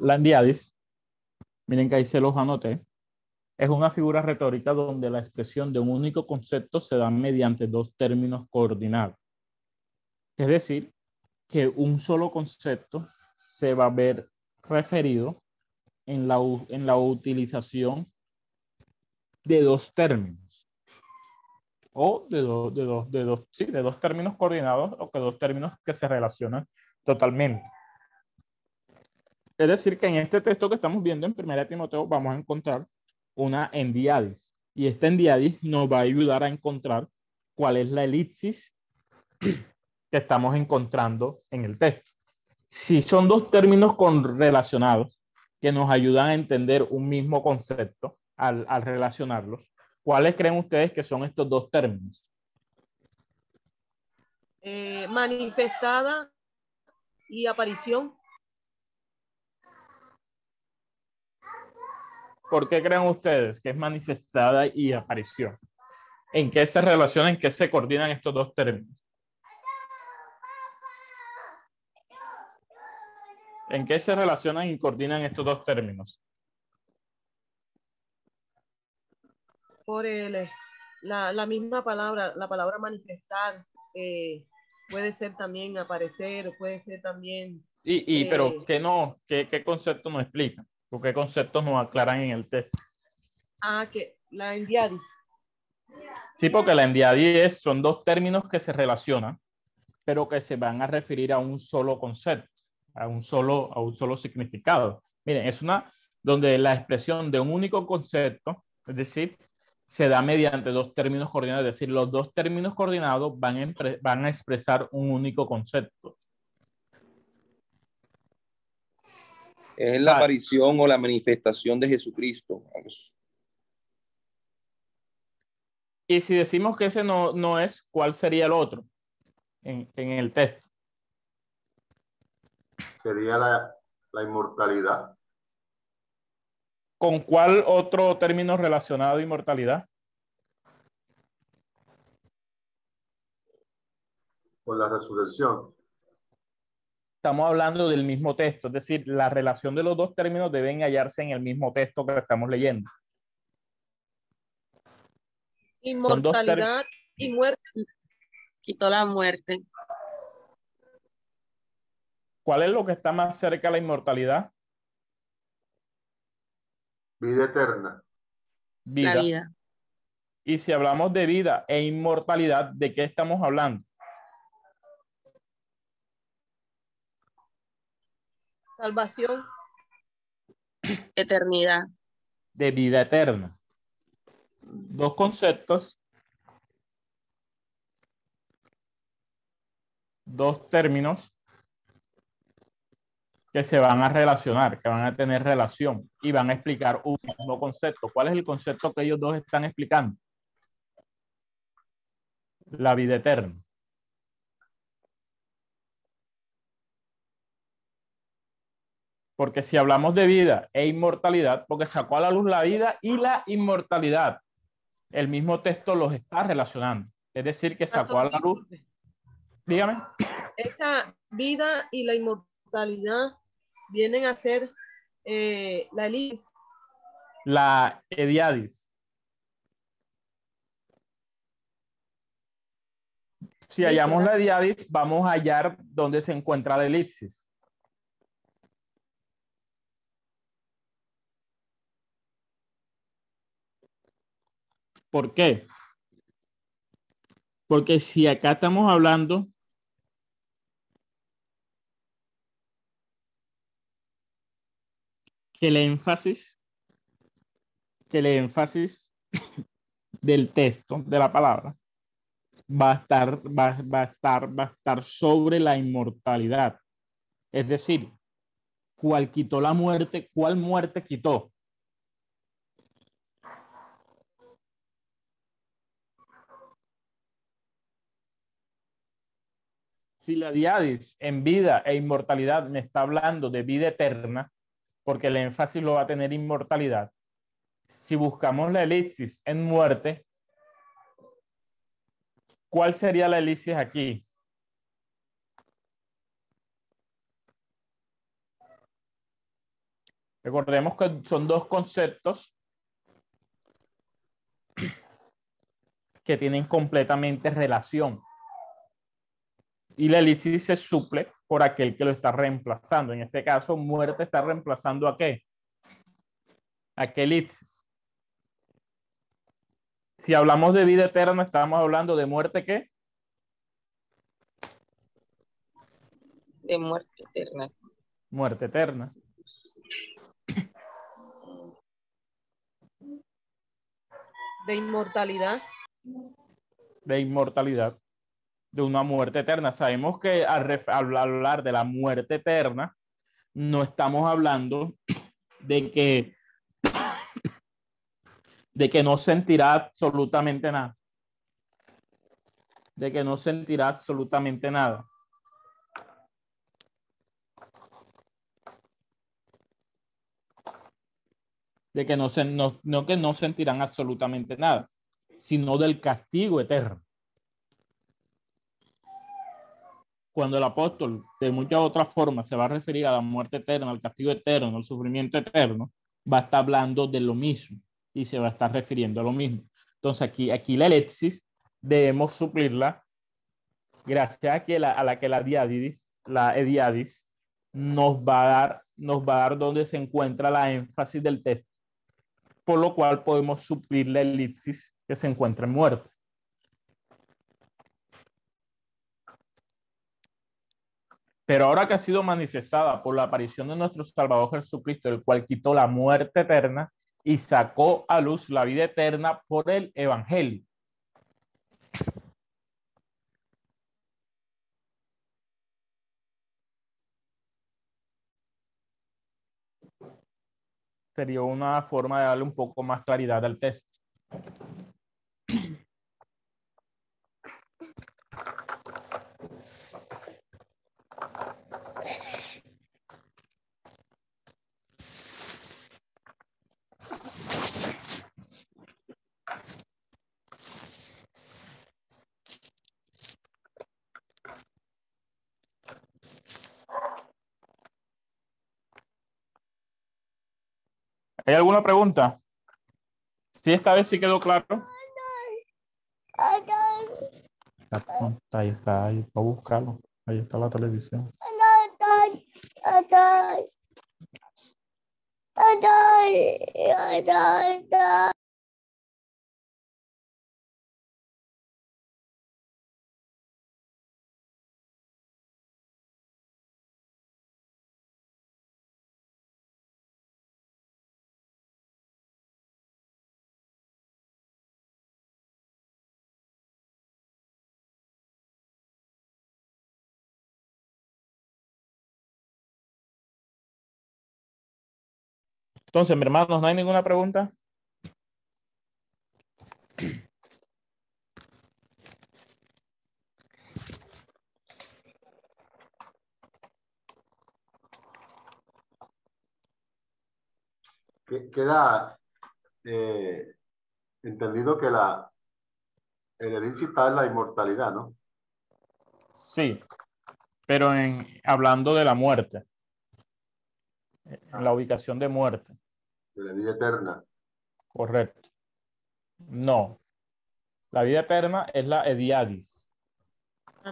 La endiadis, miren que ahí se los anoté, es una figura retórica donde la expresión de un único concepto se da mediante dos términos coordinados. Es decir, que un solo concepto se va a ver referido en la, en la utilización de dos términos o de, dos de, dos de, dos, sí, de dos términos coordinados o que dos términos que se relacionan totalmente. Es decir, que en este texto que estamos viendo en 1 Timoteo vamos a encontrar una endiadis. Y esta endiadis nos va a ayudar a encontrar cuál es la elipsis que estamos encontrando en el texto. Si son dos términos relacionados, que nos ayudan a entender un mismo concepto al, al relacionarlos. ¿Cuáles creen ustedes que son estos dos términos?
Eh, manifestada y aparición.
¿Por qué creen ustedes que es manifestada y aparición? ¿En qué se relacionan, en qué se coordinan estos dos términos? ¿En qué se relacionan y coordinan estos dos términos?
Por el, la, la misma palabra, la palabra manifestar, eh, puede ser también aparecer, puede ser también...
Sí, y, pero eh, ¿qué, no, qué, qué concepto nos explican? ¿O qué conceptos nos aclaran en el texto?
Ah, que la endiadis.
Sí, porque la endiadis son dos términos que se relacionan, pero que se van a referir a un solo concepto a un solo, a un solo significado. Miren, es una donde la expresión de un único concepto, es decir, se da mediante dos términos coordinados, es decir, los dos términos coordinados van a, van a expresar un único concepto.
Es la aparición o la manifestación de Jesucristo.
Y si decimos que ese no, no es, ¿cuál sería el otro en, en el texto?
sería la, la inmortalidad.
¿Con cuál otro término relacionado a inmortalidad?
Con la resurrección.
Estamos hablando del mismo texto, es decir, la relación de los dos términos deben hallarse en el mismo texto que estamos leyendo.
Inmortalidad y muerte.
Quitó la muerte.
¿Cuál es lo que está más cerca a la inmortalidad?
Vida eterna.
Vida. La vida. Y si hablamos de vida e inmortalidad, ¿de qué estamos hablando?
Salvación.
Eternidad.
De vida eterna. Dos conceptos. Dos términos que se van a relacionar, que van a tener relación y van a explicar un mismo concepto. ¿Cuál es el concepto que ellos dos están explicando? La vida eterna. Porque si hablamos de vida e inmortalidad, porque sacó a la luz la vida y la inmortalidad, el mismo texto los está relacionando. Es decir, que sacó a la luz. Dígame.
Esa vida y la inmortalidad vienen a ser eh, la elis.
La ediadis. Si hallamos la ediadis, vamos a hallar dónde se encuentra la elipsis. ¿Por qué? Porque si acá estamos hablando que el énfasis, que el énfasis del texto, de la palabra, va a estar, va, va a estar, va a estar sobre la inmortalidad. Es decir, ¿cuál quitó la muerte? ¿Cuál muerte quitó? Si la diadis en vida e inmortalidad me está hablando de vida eterna, porque el énfasis lo va a tener inmortalidad. Si buscamos la elipsis en muerte, ¿cuál sería la elipsis aquí? Recordemos que son dos conceptos que tienen completamente relación. Y la elipsis se suple por aquel que lo está reemplazando. En este caso, muerte está reemplazando a qué? A qué elipsis. Si hablamos de vida eterna, estamos hablando de muerte qué?
De muerte eterna.
Muerte eterna.
De inmortalidad.
De inmortalidad de una muerte eterna. Sabemos que al, hablar de la muerte eterna, no estamos hablando de que, de que no sentirá absolutamente nada. De que no sentirá absolutamente nada. De que no, se, no, no que no sentirán absolutamente nada, sino del castigo eterno. Cuando el apóstol de muchas otras formas se va a referir a la muerte eterna, al castigo eterno, al sufrimiento eterno, va a estar hablando de lo mismo y se va a estar refiriendo a lo mismo. Entonces aquí, aquí la elexis debemos suplirla gracias a, que la, a la que la diadis, la ediadis nos va a dar, nos va a dar donde se encuentra la énfasis del texto, por lo cual podemos suplir la elipsis que se encuentra en muerte. Pero ahora que ha sido manifestada por la aparición de nuestro Salvador Jesucristo, el cual quitó la muerte eterna y sacó a luz la vida eterna por el Evangelio. Sería una forma de darle un poco más claridad al texto. ¿Hay alguna pregunta? Sí, esta vez sí quedó claro. Ahí está, ahí a buscarlo. Ahí está la televisión. Entonces, mi hermanos, ¿no hay ninguna pregunta?
Queda eh, entendido que la el está en la inmortalidad, ¿no?
Sí, pero en, hablando de la muerte en la ubicación de muerte.
De la vida eterna.
Correcto. No. La vida eterna es la Ediadis,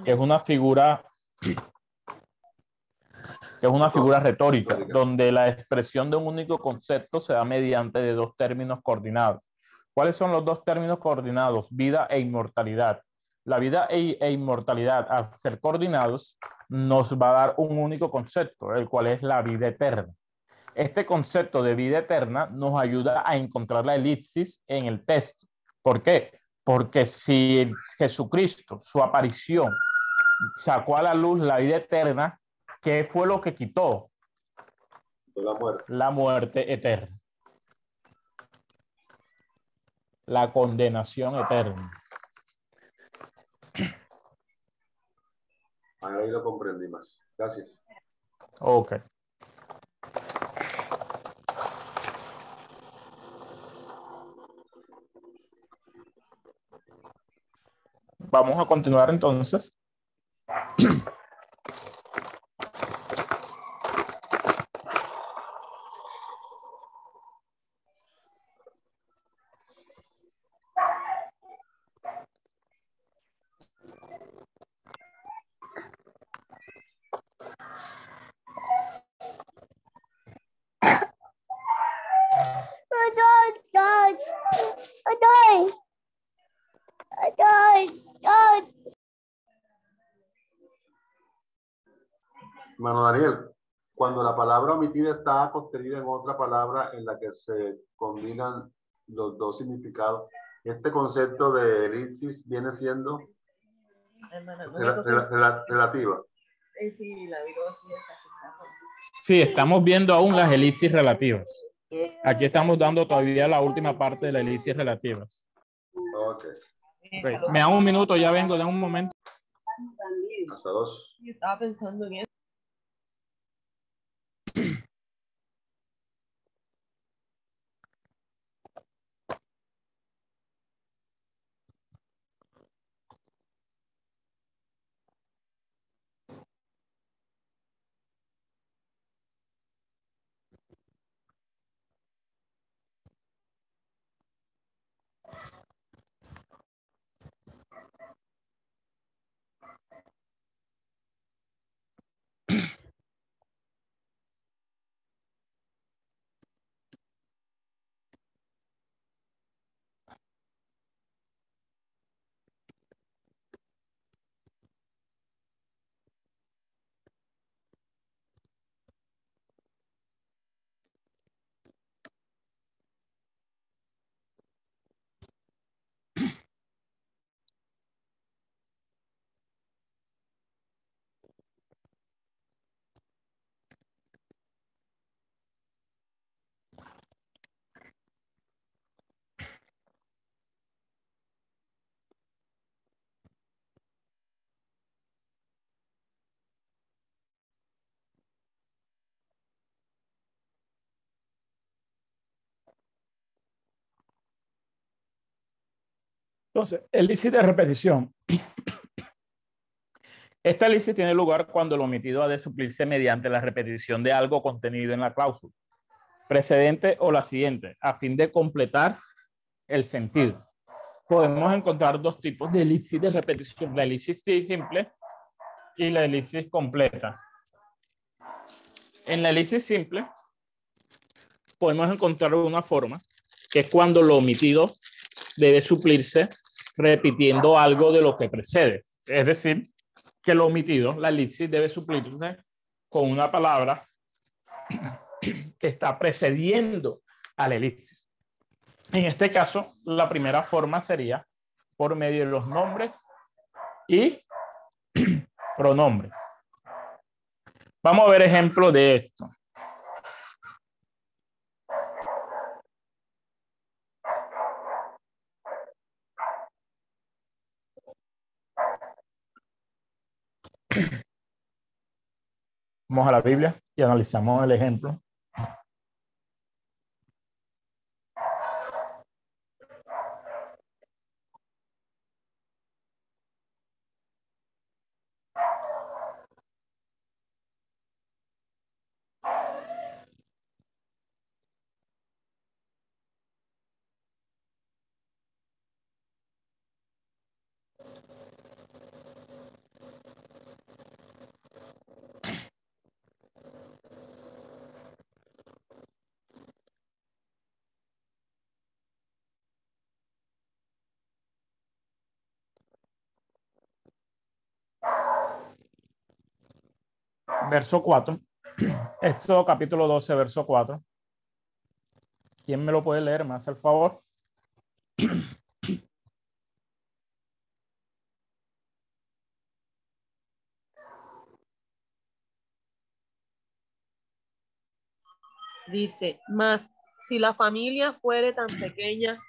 que es una figura que es una figura retórica, donde la expresión de un único concepto se da mediante de dos términos coordinados. ¿Cuáles son los dos términos coordinados? Vida e inmortalidad. La vida e, e inmortalidad, al ser coordinados, nos va a dar un único concepto, el cual es la vida eterna. Este concepto de vida eterna nos ayuda a encontrar la elipsis en el texto. ¿Por qué? Porque si Jesucristo, su aparición, sacó a la luz la vida eterna, ¿qué fue lo que quitó?
La muerte.
La muerte eterna. La condenación eterna.
Ahí lo comprendí más. Gracias.
Ok. Vamos a continuar entonces.
omitida está contenida en otra palabra en la que se combinan los dos significados. Este concepto de elipsis viene siendo relativa.
Sí, la
estamos viendo aún las elipsis relativas. Aquí estamos dando todavía la última parte de las elipsis relativas.
Ok.
Okay. Me dan un minuto, ya vengo, de un momento.
Hasta dos.
Estaba pensando en eso.
Entonces, elipsis de repetición. Esta elipsis tiene lugar cuando lo omitido ha de suplirse mediante la repetición de algo contenido en la cláusula precedente o la siguiente, a fin de completar el sentido. Podemos encontrar dos tipos de elipsis de repetición, la elipsis simple y la elipsis completa. En la elipsis simple podemos encontrar una forma que es cuando lo omitido debe suplirse repitiendo algo de lo que precede. Es decir, que lo omitido, la elipsis, debe suplirse con una palabra que está precediendo a la elipsis. En este caso, la primera forma sería por medio de los nombres y pronombres. Vamos a ver ejemplo de esto. Vamos a la Biblia y analizamos el ejemplo. Verso 4. Éxodo capítulo 12, verso 4. ¿Quién me lo puede leer más, al favor?
Dice, más si la familia fuere tan pequeña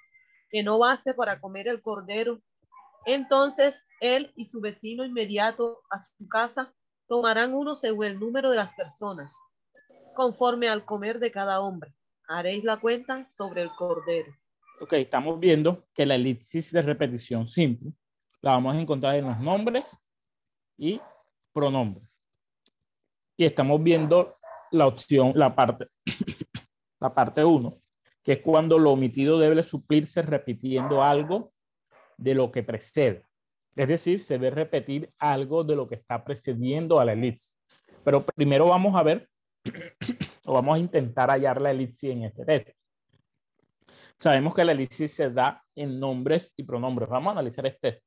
que no baste para comer el cordero, entonces él y su vecino inmediato a su casa tomarán uno según el número de las personas, conforme al comer de cada hombre. Haréis la cuenta sobre el cordero.
Ok, estamos viendo que la elipsis de repetición simple la vamos a encontrar en los nombres y pronombres. Y estamos viendo la opción, la parte, la parte 1, que es cuando lo omitido debe suplirse repitiendo algo de lo que precede. Es decir, se ve repetir algo de lo que está precediendo a la elipsis. Pero primero vamos a ver, o vamos a intentar hallar la elipsis en este test. Sabemos que la elipsis se da en nombres y pronombres. Vamos a analizar este.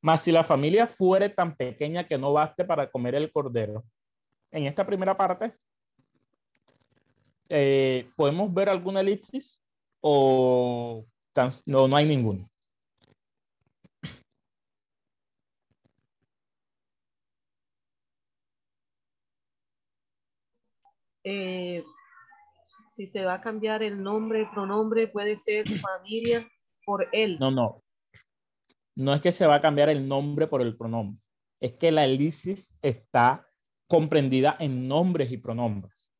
Más si la familia fuere tan pequeña que no baste para comer el cordero. En esta primera parte, eh, ¿podemos ver alguna elipsis o no, no hay ninguna?
Eh, si se va a cambiar el nombre, el pronombre, puede ser familia por él.
No, no. No es que se va a cambiar el nombre por el pronombre. Es que la elisis está comprendida en nombres y pronombres.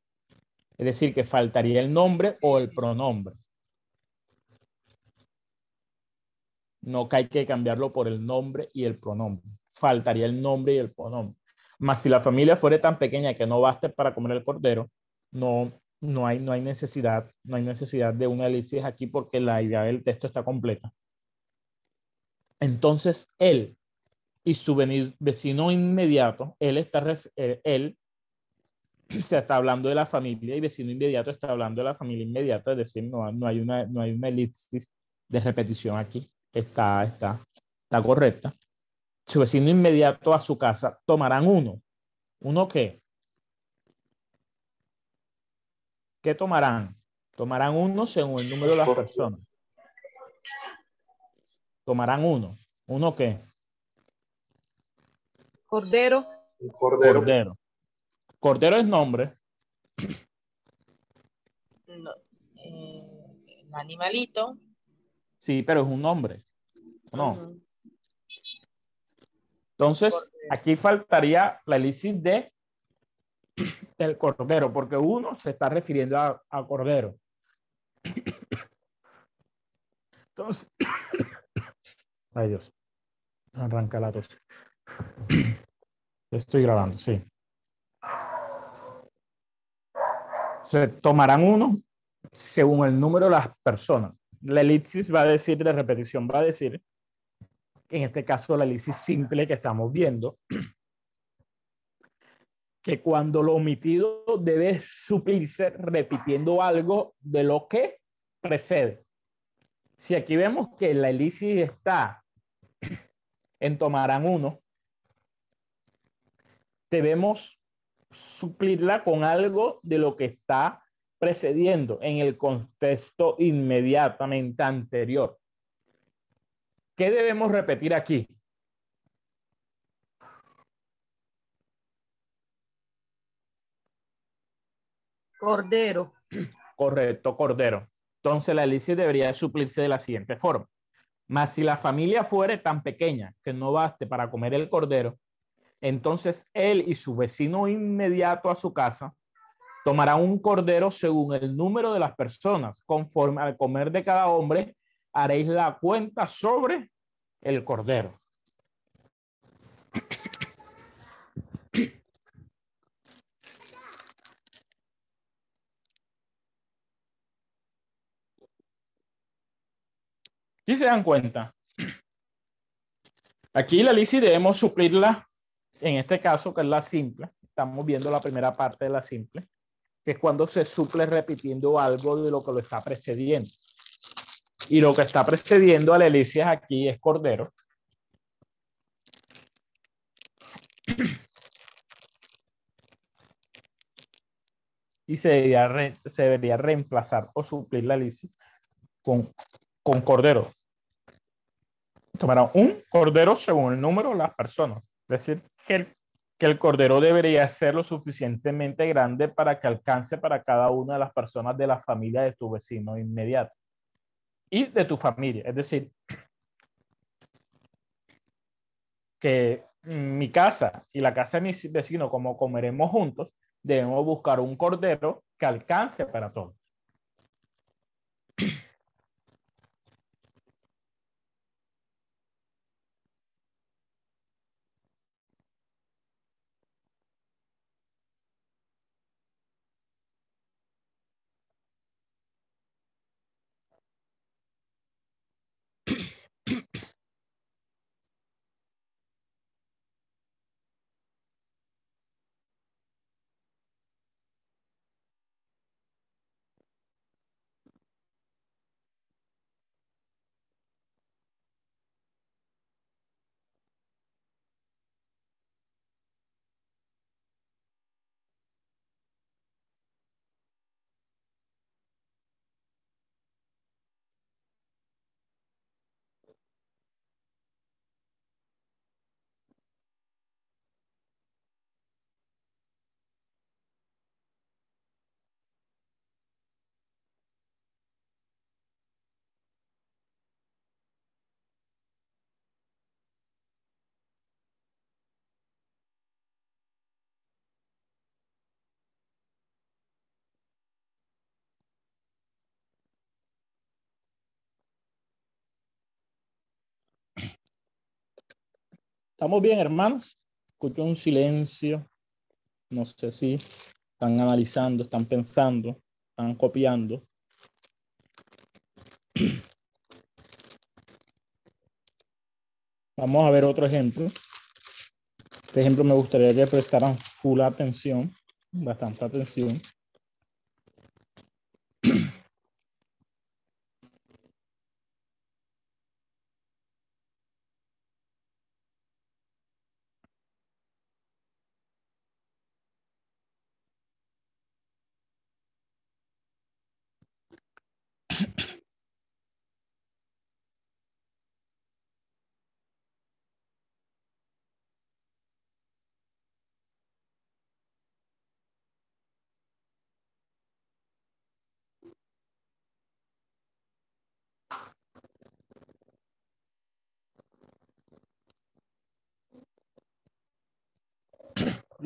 Es decir, que faltaría el nombre o el pronombre. No que hay que cambiarlo por el nombre y el pronombre. Faltaría el nombre y el pronombre. Más si la familia fuera tan pequeña que no baste para comer el cordero, no, no, hay, no hay necesidad, no hay necesidad de una elisis aquí porque la idea del texto está completa. Entonces, él y su vecino inmediato, él está, eh, él se está hablando de la familia y vecino inmediato está hablando de la familia inmediata, es decir, no, no hay una, no hay una elipsis de repetición aquí, está, está, está correcta. Su vecino inmediato a su casa tomarán uno. ¿Uno qué? ¿Qué tomarán? Tomarán uno según el número de las personas. Tomarán uno. ¿Uno qué?
Cordero.
Cordero. Cordero. es nombre.
Eh, el animalito.
Sí, pero es un nombre. No. Entonces, aquí faltaría la elipsis de del cordero, porque uno se está refiriendo a, a cordero. Entonces, ay Dios, arranca la tos. Estoy grabando, sí. Se tomarán uno según el número de las personas. La elipsis va a decir, de repetición va a decir, en este caso la elipsis simple que estamos viendo, que cuando lo omitido debe suplirse repitiendo algo de lo que precede. Si aquí vemos que la elipsis está en tomarán uno, debemos suplirla con algo de lo que está precediendo en el contexto inmediatamente anterior. ¿Qué debemos repetir aquí?
Cordero.
Correcto, cordero. Entonces la elipsis debería suplirse de la siguiente forma. Mas si la familia fuere tan pequeña que no baste para comer el cordero, entonces él y su vecino inmediato a su casa tomarán un cordero según el número de las personas. Conforme al comer de cada hombre, haréis la cuenta sobre el cordero. Si se dan cuenta, aquí la lisi debemos suplirla en este caso, que es la simple, estamos viendo la primera parte de la simple, que es cuando se suple repitiendo algo de lo que lo está precediendo. Y lo que está precediendo a la elipsis aquí es cordero. Y se debería, se debería reemplazar o suplir la elipsis con, con cordero. Tomará un cordero según el número de las personas. Es decir, que el, que el cordero debería ser lo suficientemente grande para que alcance para cada una de las personas de la familia de tu vecino inmediato y de tu familia. Es decir, que mi casa y la casa de mi vecino, como comeremos juntos, debemos buscar un cordero que alcance para todos. ¿Estamos bien, hermanos? Escucho un silencio. No sé si están analizando, están pensando, están copiando. Vamos a ver otro ejemplo. Este ejemplo me gustaría que prestaran full atención, bastante atención.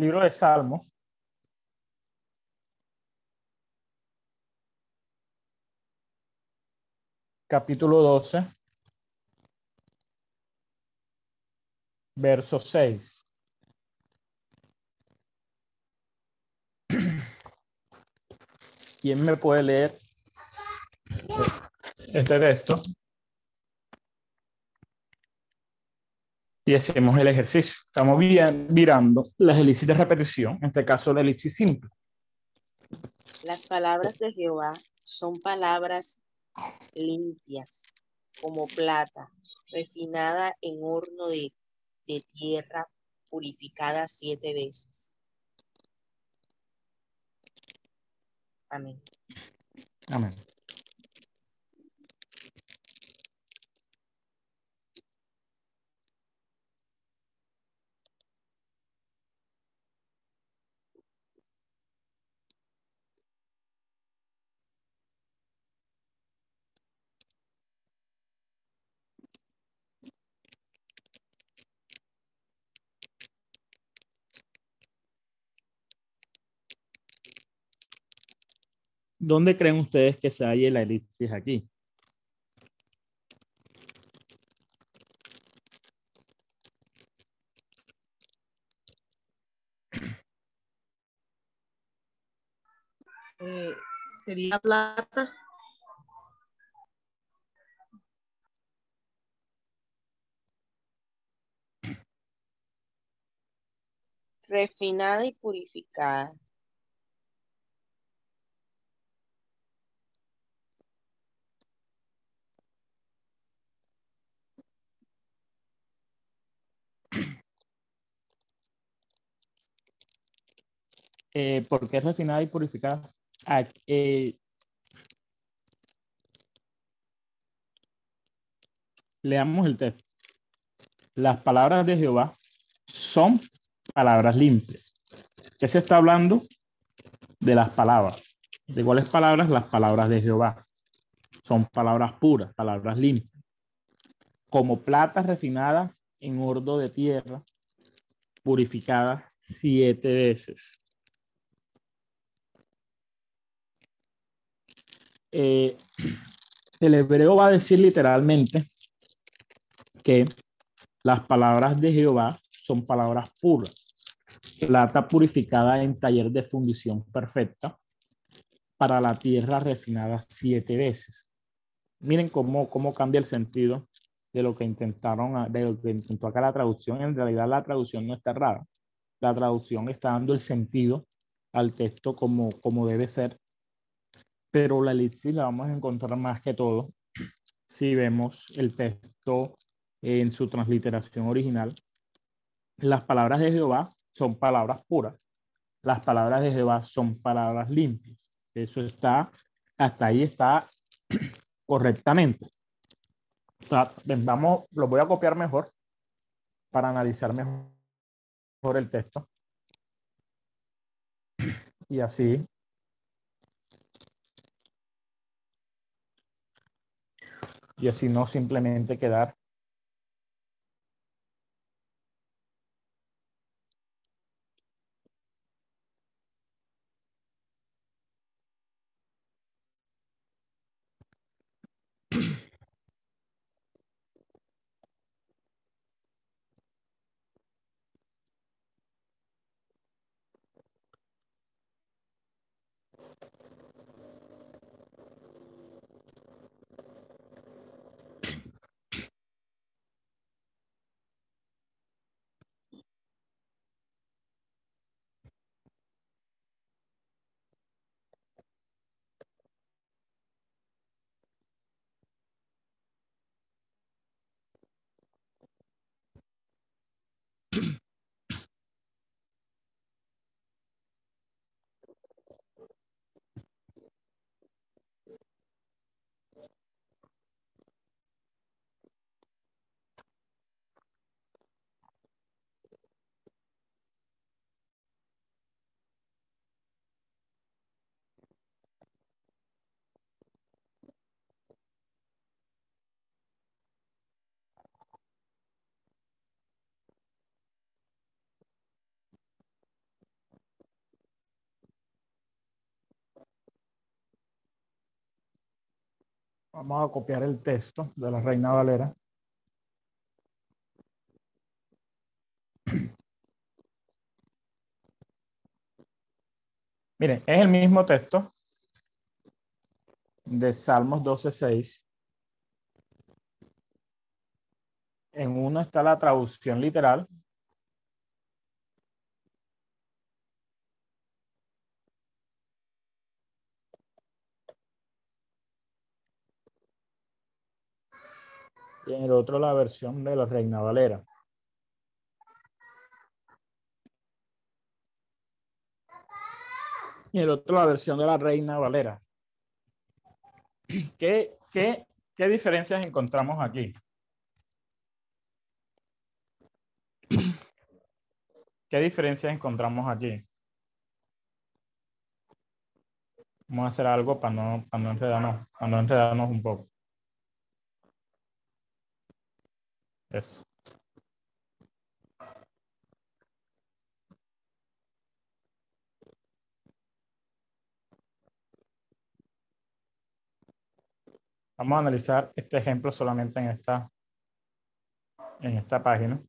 Libro de Salmos. Capítulo 12. Verso 6. ¿Quién me puede leer este texto? Y hacemos el ejercicio. Estamos mirando las elipsis de repetición, en este caso la elipsis simple.
Las palabras de Jehová son palabras limpias, como plata, refinada en horno de, de tierra, purificada siete veces. Amén.
Amén. ¿Dónde creen ustedes que se halla la elipsis aquí?
Eh, sería plata.
Refinada y purificada.
Eh, ¿por qué es refinada y purificada? Ah, eh, leamos el texto. Las palabras de Jehová son palabras limpias. ¿Qué se está hablando? De las palabras. ¿De cuáles palabras? Las palabras de Jehová. Son palabras puras, palabras limpias. Como plata refinada en hordo de tierra, purificada siete veces. Eh, el hebreo va a decir literalmente que las palabras de Jehová son palabras puras, plata purificada en taller de fundición perfecta, para la tierra refinada siete veces. Miren cómo, cómo cambia el sentido de lo que intentaron, de lo que intentó acá la traducción. En realidad la traducción no está rara. La traducción está dando el sentido al texto como, como debe ser pero la elipsis la vamos a encontrar más que todo si vemos el texto en su transliteración original. Las palabras de Jehová son palabras puras. Las palabras de Jehová son palabras limpias. Eso está, hasta ahí está correctamente. vamos, lo voy a copiar mejor para analizar mejor el texto. Y así y así no simplemente quedar Vamos a copiar el texto de la Reina Valera. Miren, es el mismo texto de Salmos 12.6. En uno está la traducción literal y en el otro la versión de la Reina Valera. Y el otro la versión de la Reina Valera. ¿Qué, qué, qué diferencias encontramos aquí? ¿Qué diferencias encontramos aquí? Vamos a hacer algo para no, para no, enredarnos, para no enredarnos un poco. Eso. Vamos a analizar este ejemplo solamente en esta, en esta página.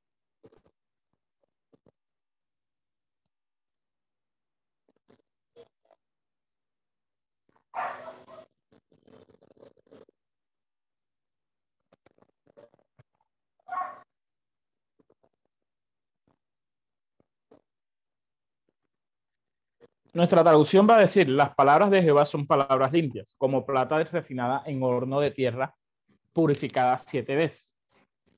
Nuestra traducción va a decir, las palabras de Jehová son palabras limpias, como plata refinada en horno de tierra, purificada siete veces.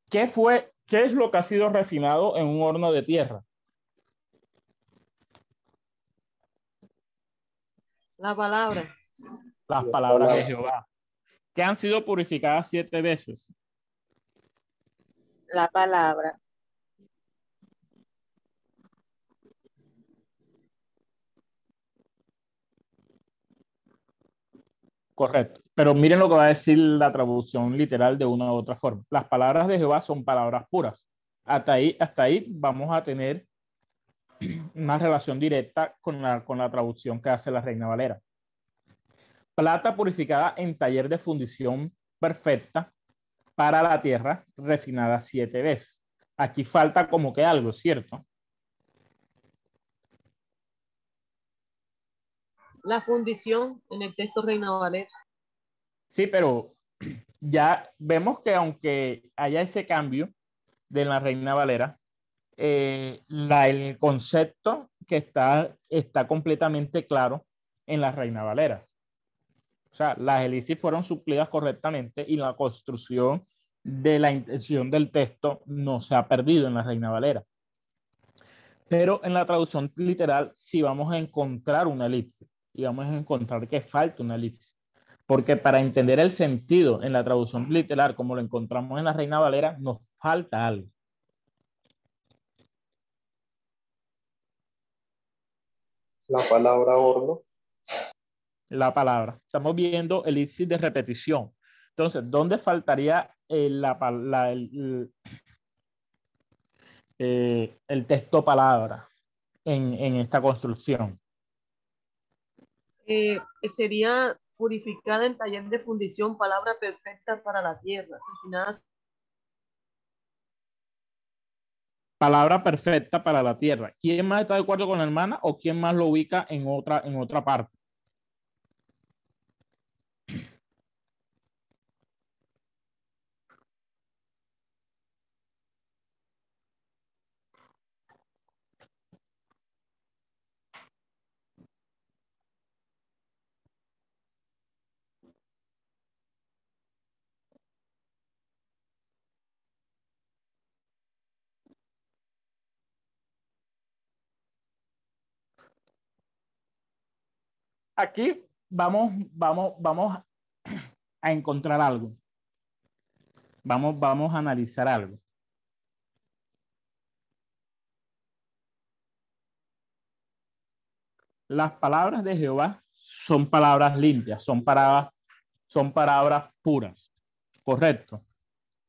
¿Qué fue, qué es lo que ha sido refinado en un horno de tierra?
La palabra.
Las palabras de Jehová. ¿Qué han sido purificadas siete veces?
La palabra.
Correcto. Pero miren lo que va a decir la traducción literal de una u otra forma. Las palabras de Jehová son palabras puras. Hasta ahí, hasta ahí vamos a tener una relación directa con la, con la traducción que hace la Reina Valera. Plata purificada en taller de fundición perfecta para la tierra, refinada siete veces. Aquí falta como que algo, ¿cierto?
La fundición en el texto Reina Valera.
Sí, pero ya vemos que aunque haya ese cambio de la Reina Valera, eh, la, el concepto que está, está completamente claro en la Reina Valera. O sea, las elipsis fueron suplidas correctamente y la construcción de la intención del texto no se ha perdido en la Reina Valera. Pero en la traducción literal sí vamos a encontrar una elipsis y vamos a encontrar que falta una elipsis. Porque para entender el sentido en la traducción literal, como lo encontramos en la Reina Valera, nos falta algo.
La palabra horno.
La palabra. Estamos viendo elipsis de repetición. Entonces, ¿dónde faltaría el, la, el, eh, el texto palabra en, en esta construcción?
Eh, sería purificada en taller de fundición, palabra perfecta para la tierra.
Palabra perfecta para la tierra. ¿Quién más está de acuerdo con la hermana o quién más lo ubica en otra, en otra parte? Aquí vamos, vamos, vamos a encontrar algo. Vamos, vamos a analizar algo. Las palabras de Jehová son palabras limpias, son palabras, son palabras puras. Correcto.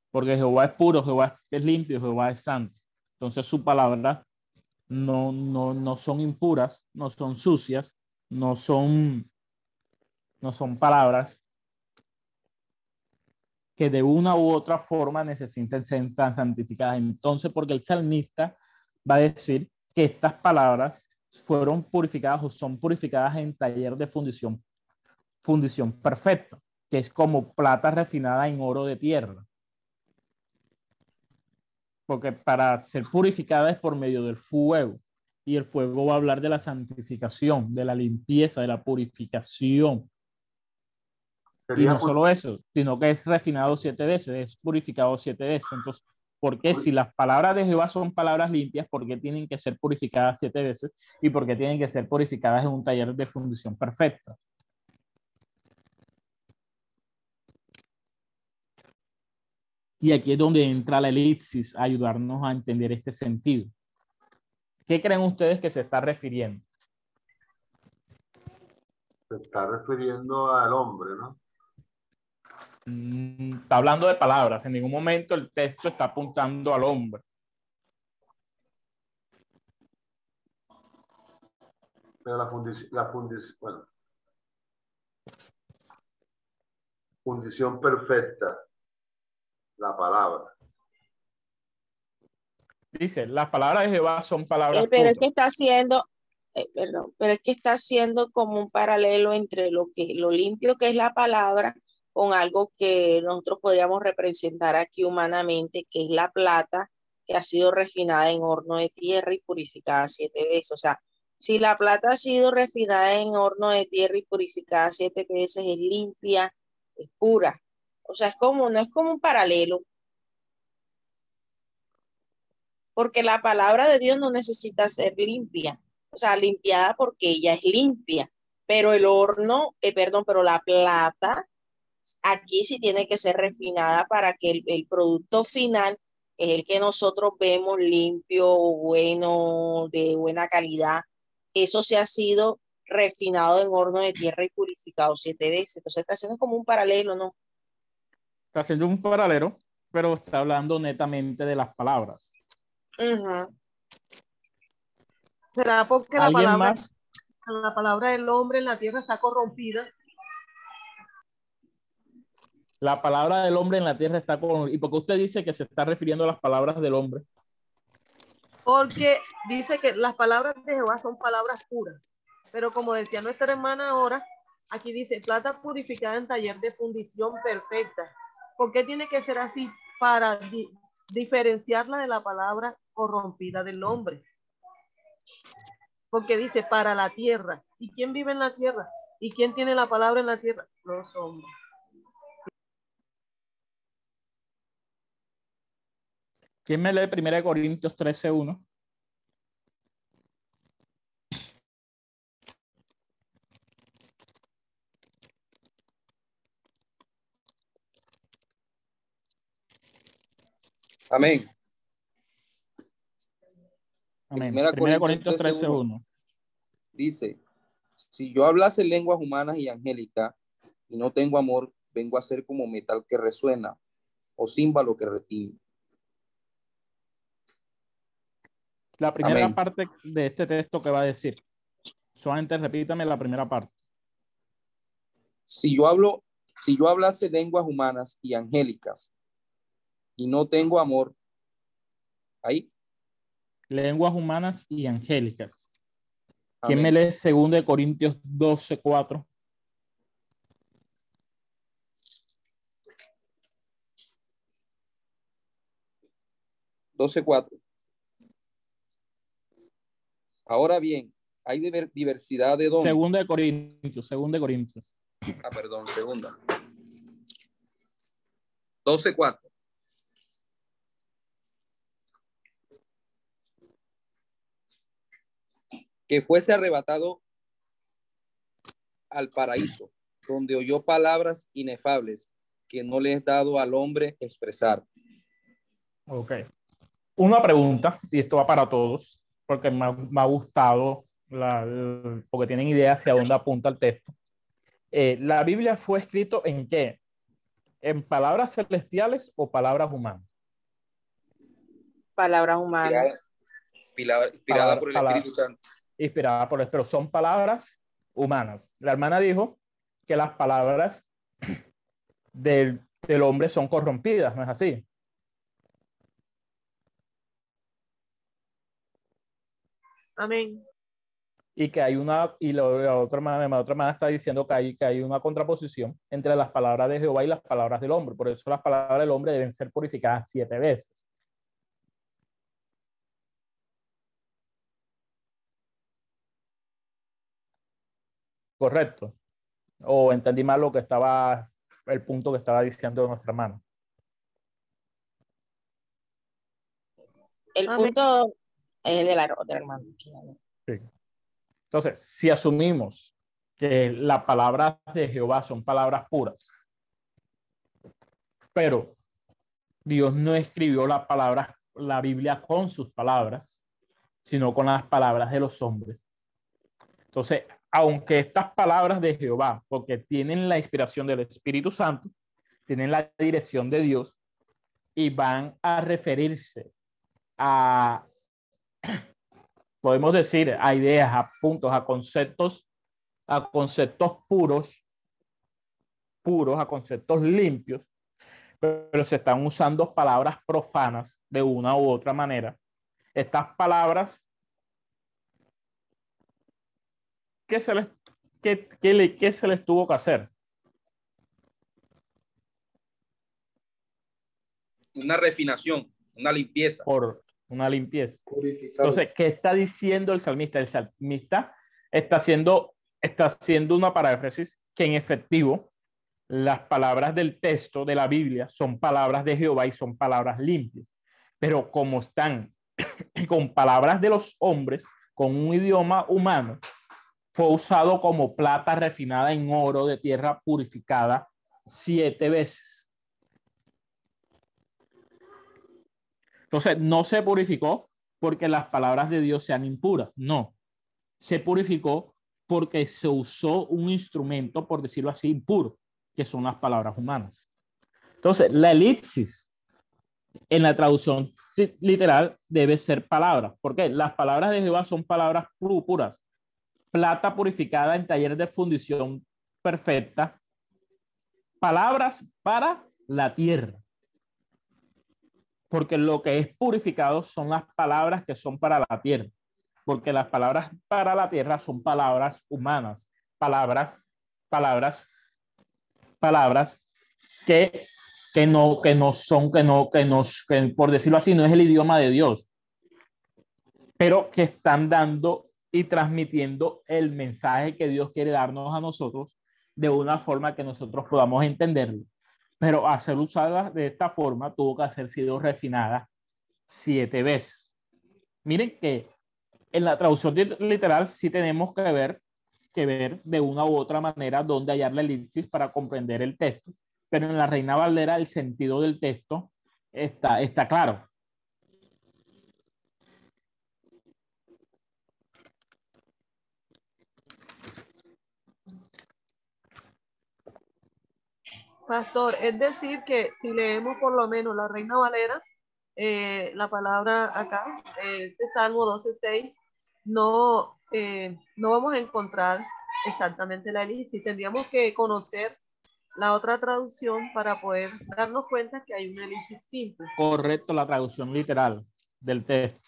Porque Jehová es puro, Jehová es limpio, Jehová es santo. Entonces sus palabras no, no, no son impuras, no son sucias, no son, no son palabras que de una u otra forma necesitan ser santificadas. Entonces, porque el salmista va a decir que estas palabras fueron purificadas o son purificadas en taller de fundición, fundición perfecta, que es como plata refinada en oro de tierra. Porque para ser purificada es por medio del fuego. Y el fuego va a hablar de la santificación, de la limpieza, de la purificación. Y no solo eso, sino que es refinado siete veces, es purificado siete veces. Entonces, ¿por qué si las palabras de Jehová son palabras limpias, por qué tienen que ser purificadas siete veces? ¿Y por qué tienen que ser purificadas en un taller de fundición perfecta? Y aquí es donde entra la elipsis a ayudarnos a entender este sentido. ¿Qué creen ustedes que se está refiriendo?
Se está refiriendo al hombre, ¿no?
Mm, está hablando de palabras. En ningún momento el texto está apuntando al hombre.
Pero la fundición, la fundición, bueno. Fundición perfecta. La palabra.
Dice, las palabras de Jehová son palabras.
Eh, pero es que está haciendo, eh, perdón, pero es que está haciendo como un paralelo entre lo que, lo limpio que es la palabra con algo que nosotros podríamos representar aquí humanamente, que es la plata que ha sido refinada en horno de tierra y purificada siete veces. O sea, si la plata ha sido refinada en horno de tierra y purificada siete veces, es limpia, es pura. O sea, es como, no es como un paralelo, porque la palabra de Dios no necesita ser limpia, o sea, limpiada porque ella es limpia, pero el horno, eh, perdón, pero la plata aquí sí tiene que ser refinada para que el, producto final, es el que nosotros vemos limpio, bueno, de buena calidad, eso se ha sido refinado en horno de tierra y purificado siete veces. Entonces está haciendo como un paralelo, ¿no?
Está haciendo un paralelo, pero está hablando netamente de las palabras.
¿Será porque la palabra, la palabra del hombre en la tierra está corrompida?
La palabra del hombre en la tierra está corrompida. ¿Y por qué usted dice que se está refiriendo a las palabras del hombre?
Porque dice que las palabras de Jehová son palabras puras. Pero como decía nuestra hermana ahora, aquí dice plata purificada en taller de fundición perfecta. ¿Por qué tiene que ser así? Para diferenciarla de la palabra corrompida del hombre. Porque dice para la tierra. ¿Y quién vive en la tierra? ¿Y quién tiene la palabra en la tierra? Los hombres.
¿Quién me lee 1 Corintios 13.1?
Amén.
Amén. Primera Corintios 13.1.
Dice, si yo hablase lenguas humanas y angélicas y no tengo amor, vengo a ser como metal que resuena o címbalo que retiene.
La primera parte de este texto que va a decir. Solamente repítame la primera parte.
Si yo hablo, si yo hablase lenguas humanas y angélicas y no tengo amor, ahí
lenguas humanas y angélicas. ¿Quién me lee 2 Corintios 12, 4?
Cuatro. Ahora bien, hay diversidad de dones.
Segunda de Corintios, segunda de Corintios.
Ah, perdón, segunda. 12.4. que fuese arrebatado al paraíso, donde oyó palabras inefables que no le es dado al hombre expresar.
Ok. Una pregunta, y esto va para todos, porque me ha, gustado, la, porque tienen idea hacia dónde apunta el texto. Eh, ¿La Biblia fue escrito en qué? ¿En palabras celestiales o palabras humanas?
Palabras humanas.
Inspirada, por el Espíritu Santo
inspirada por pero son palabras humanas. La hermana dijo que las palabras del del hombre son corrompidas, ¿no es así?
Amén.
Y que hay una, y la, otra la otra está diciendo que hay, que hay una contraposición entre las palabras de Jehová y las palabras del hombre. Por eso las palabras del hombre deben ser purificadas siete veces. Correcto. O entendí mal lo que estaba, el punto que estaba diciendo nuestra hermano.
El punto es el de la otra hermano.
Entonces, si asumimos que las palabras de Jehová son palabras puras, pero Dios no escribió la palabra, la Biblia con sus palabras, sino con las palabras de los hombres. Entonces, aunque estas palabras de Jehová, porque tienen la inspiración del Espíritu Santo, tienen la dirección de Dios y van a referirse a, podemos decir, a ideas, a puntos, a conceptos, a conceptos puros, puros, a conceptos limpios, pero se están usando palabras profanas de una u otra manera. Estas palabras ¿qué se les, qué, qué le, qué se les tuvo que hacer?
Una refinación, una limpieza.
Por una limpieza. Entonces, ¿qué está diciendo el salmista? El salmista está haciendo, está haciendo una paráfrasis que en efectivo las palabras del texto de la Biblia son palabras de Jehová y son palabras limpias. Pero como están con palabras de los hombres, con un idioma humano, fue usado como plata refinada en oro de tierra purificada siete veces. Entonces, no se purificó porque las palabras de Dios sean impuras, no. Se purificó porque se usó un instrumento, por decirlo así, impuro, que son las palabras humanas. Entonces, la elipsis en la traducción literal debe ser palabras. porque Las palabras de Jehová son palabras puras, plata purificada en taller de fundición perfecta, palabras para la tierra. Porque lo que es purificado son las palabras que son para la tierra. Porque las palabras para la tierra son palabras humanas, palabras, palabras, palabras que, que, no, que no son, que no, que nos, que por decirlo así, no es el idioma de Dios, pero que están dando y transmitiendo el mensaje que Dios quiere darnos a nosotros de una forma que nosotros podamos entenderlo. Pero hacer usada de esta forma tuvo que haber sido refinada siete veces. Miren que en la traducción literal sí tenemos que ver, que ver de una u otra manera dónde hallar la elipsis para comprender el texto, pero en la Reina Valera el sentido del texto está, está claro.
Pastor, es decir que si leemos por lo menos la Reina Valera, eh, la palabra acá, este Salmo 12.6, no, eh, no vamos a encontrar exactamente la elipsis. Tendríamos que conocer la otra traducción para poder darnos cuenta que hay una elipsis simple.
Correcto, la traducción literal del texto.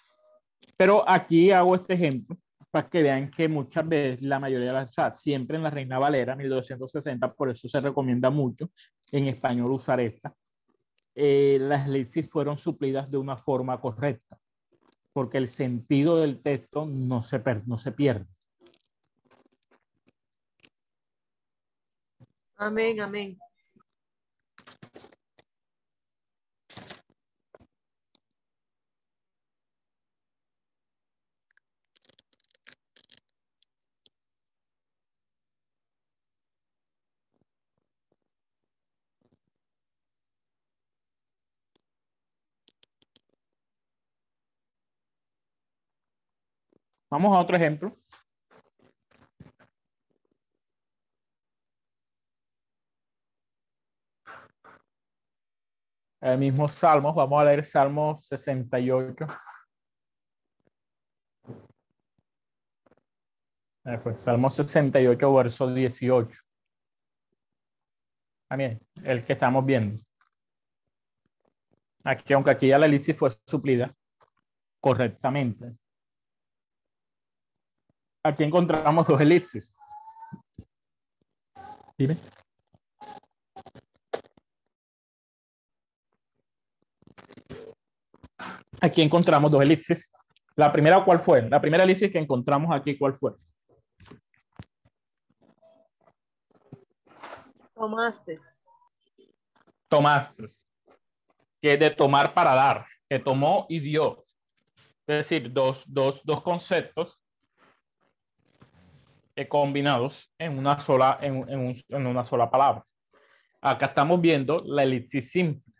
Pero aquí hago este ejemplo para que vean que muchas veces la mayoría de las, o sea, siempre en la Reina Valera 1260, por eso se recomienda mucho en español usar esta, eh, las leyes fueron suplidas de una forma correcta, porque el sentido del texto no se, no se pierde.
Amén, amén.
Vamos a otro ejemplo. El mismo Salmo, vamos a leer Salmo 68. Fue Salmo 68, verso 18. También, el que estamos viendo. Aquí, aunque aquí ya la elipsis fue suplida correctamente. Aquí encontramos dos elipsis. Dime. Aquí encontramos dos elipsis. La primera, ¿cuál fue? La primera elipsis que encontramos aquí, ¿cuál fue?
Tomaste.
Tomaste. Que es de tomar para dar. Que tomó y dio. Es decir, dos, dos, dos conceptos combinados en una sola, en, en, en, una sola palabra. Acá estamos viendo la elipsis simple.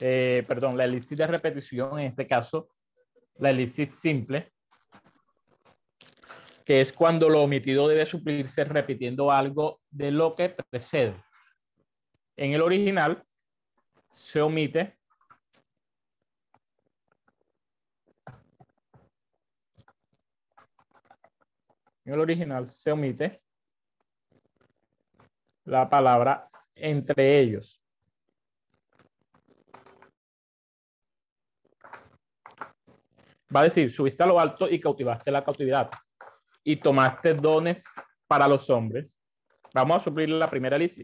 Eh, perdón, la elipsis de repetición, en este caso, la elipsis simple, que es cuando lo omitido debe suplirse repitiendo algo de lo que precede. En el original se omite en el original se omite la palabra entre ellos. Va a decir, subiste a lo alto y cautivaste la cautividad y tomaste dones para los hombres. Vamos a suplir la primera lista.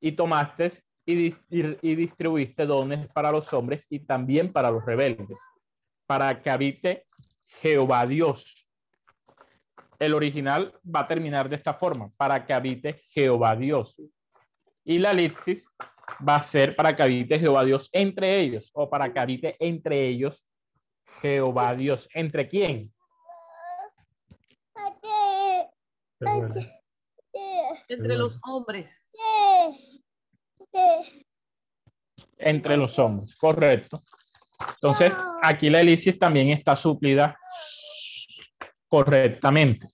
Y tomaste y, y, distribuiste dones para los hombres y también para los rebeldes, para que habite Jehová Dios. El original va a terminar de esta forma, para que habite Jehová Dios. Y la elipsis va a ser para que habite Jehová Dios entre ellos, o para que habite entre ellos Jehová Dios. ¿Entre quién?
Entre los hombres.
Entre los hombres, correcto. Entonces, aquí la elipsis también está suplida correctamente.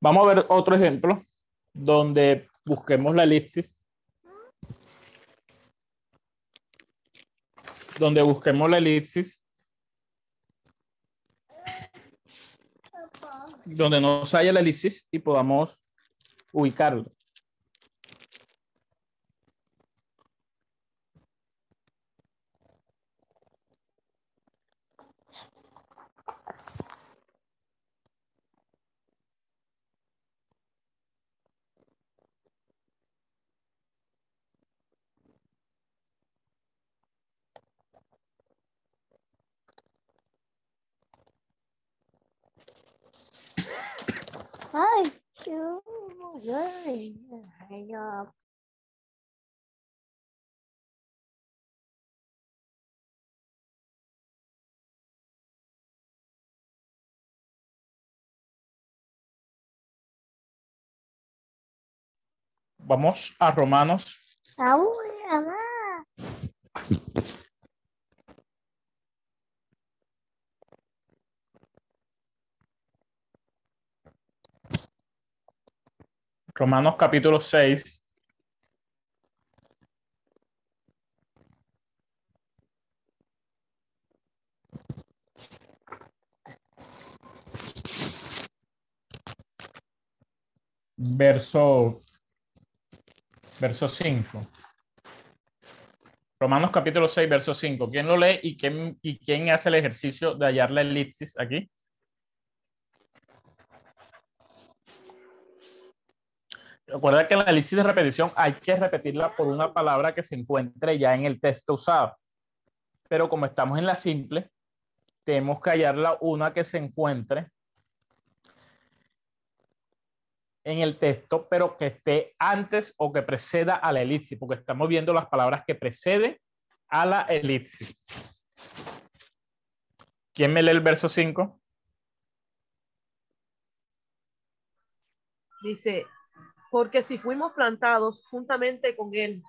Vamos a ver otro ejemplo donde busquemos la elipsis donde busquemos la elipsis, donde nos haya la elipsis y podamos ubicarlo. Vamos a Romanos. Romanos capítulo 6. Verso, verso 5. Romanos capítulo 6, verso 5. ¿Quién lo lee y quién, y quién hace el ejercicio de hallar la elipsis aquí? Recuerda que en la elipsis de repetición hay que repetirla por una palabra que se encuentre ya en el texto usado. Pero como estamos en la simple, tenemos que hallarla una que se encuentre en el texto, pero que esté antes o que preceda a la elipsis, porque estamos viendo las palabras que preceden a la elipsis. ¿Quién me lee el verso 5?
Dice, porque si fuimos plantados juntamente con Él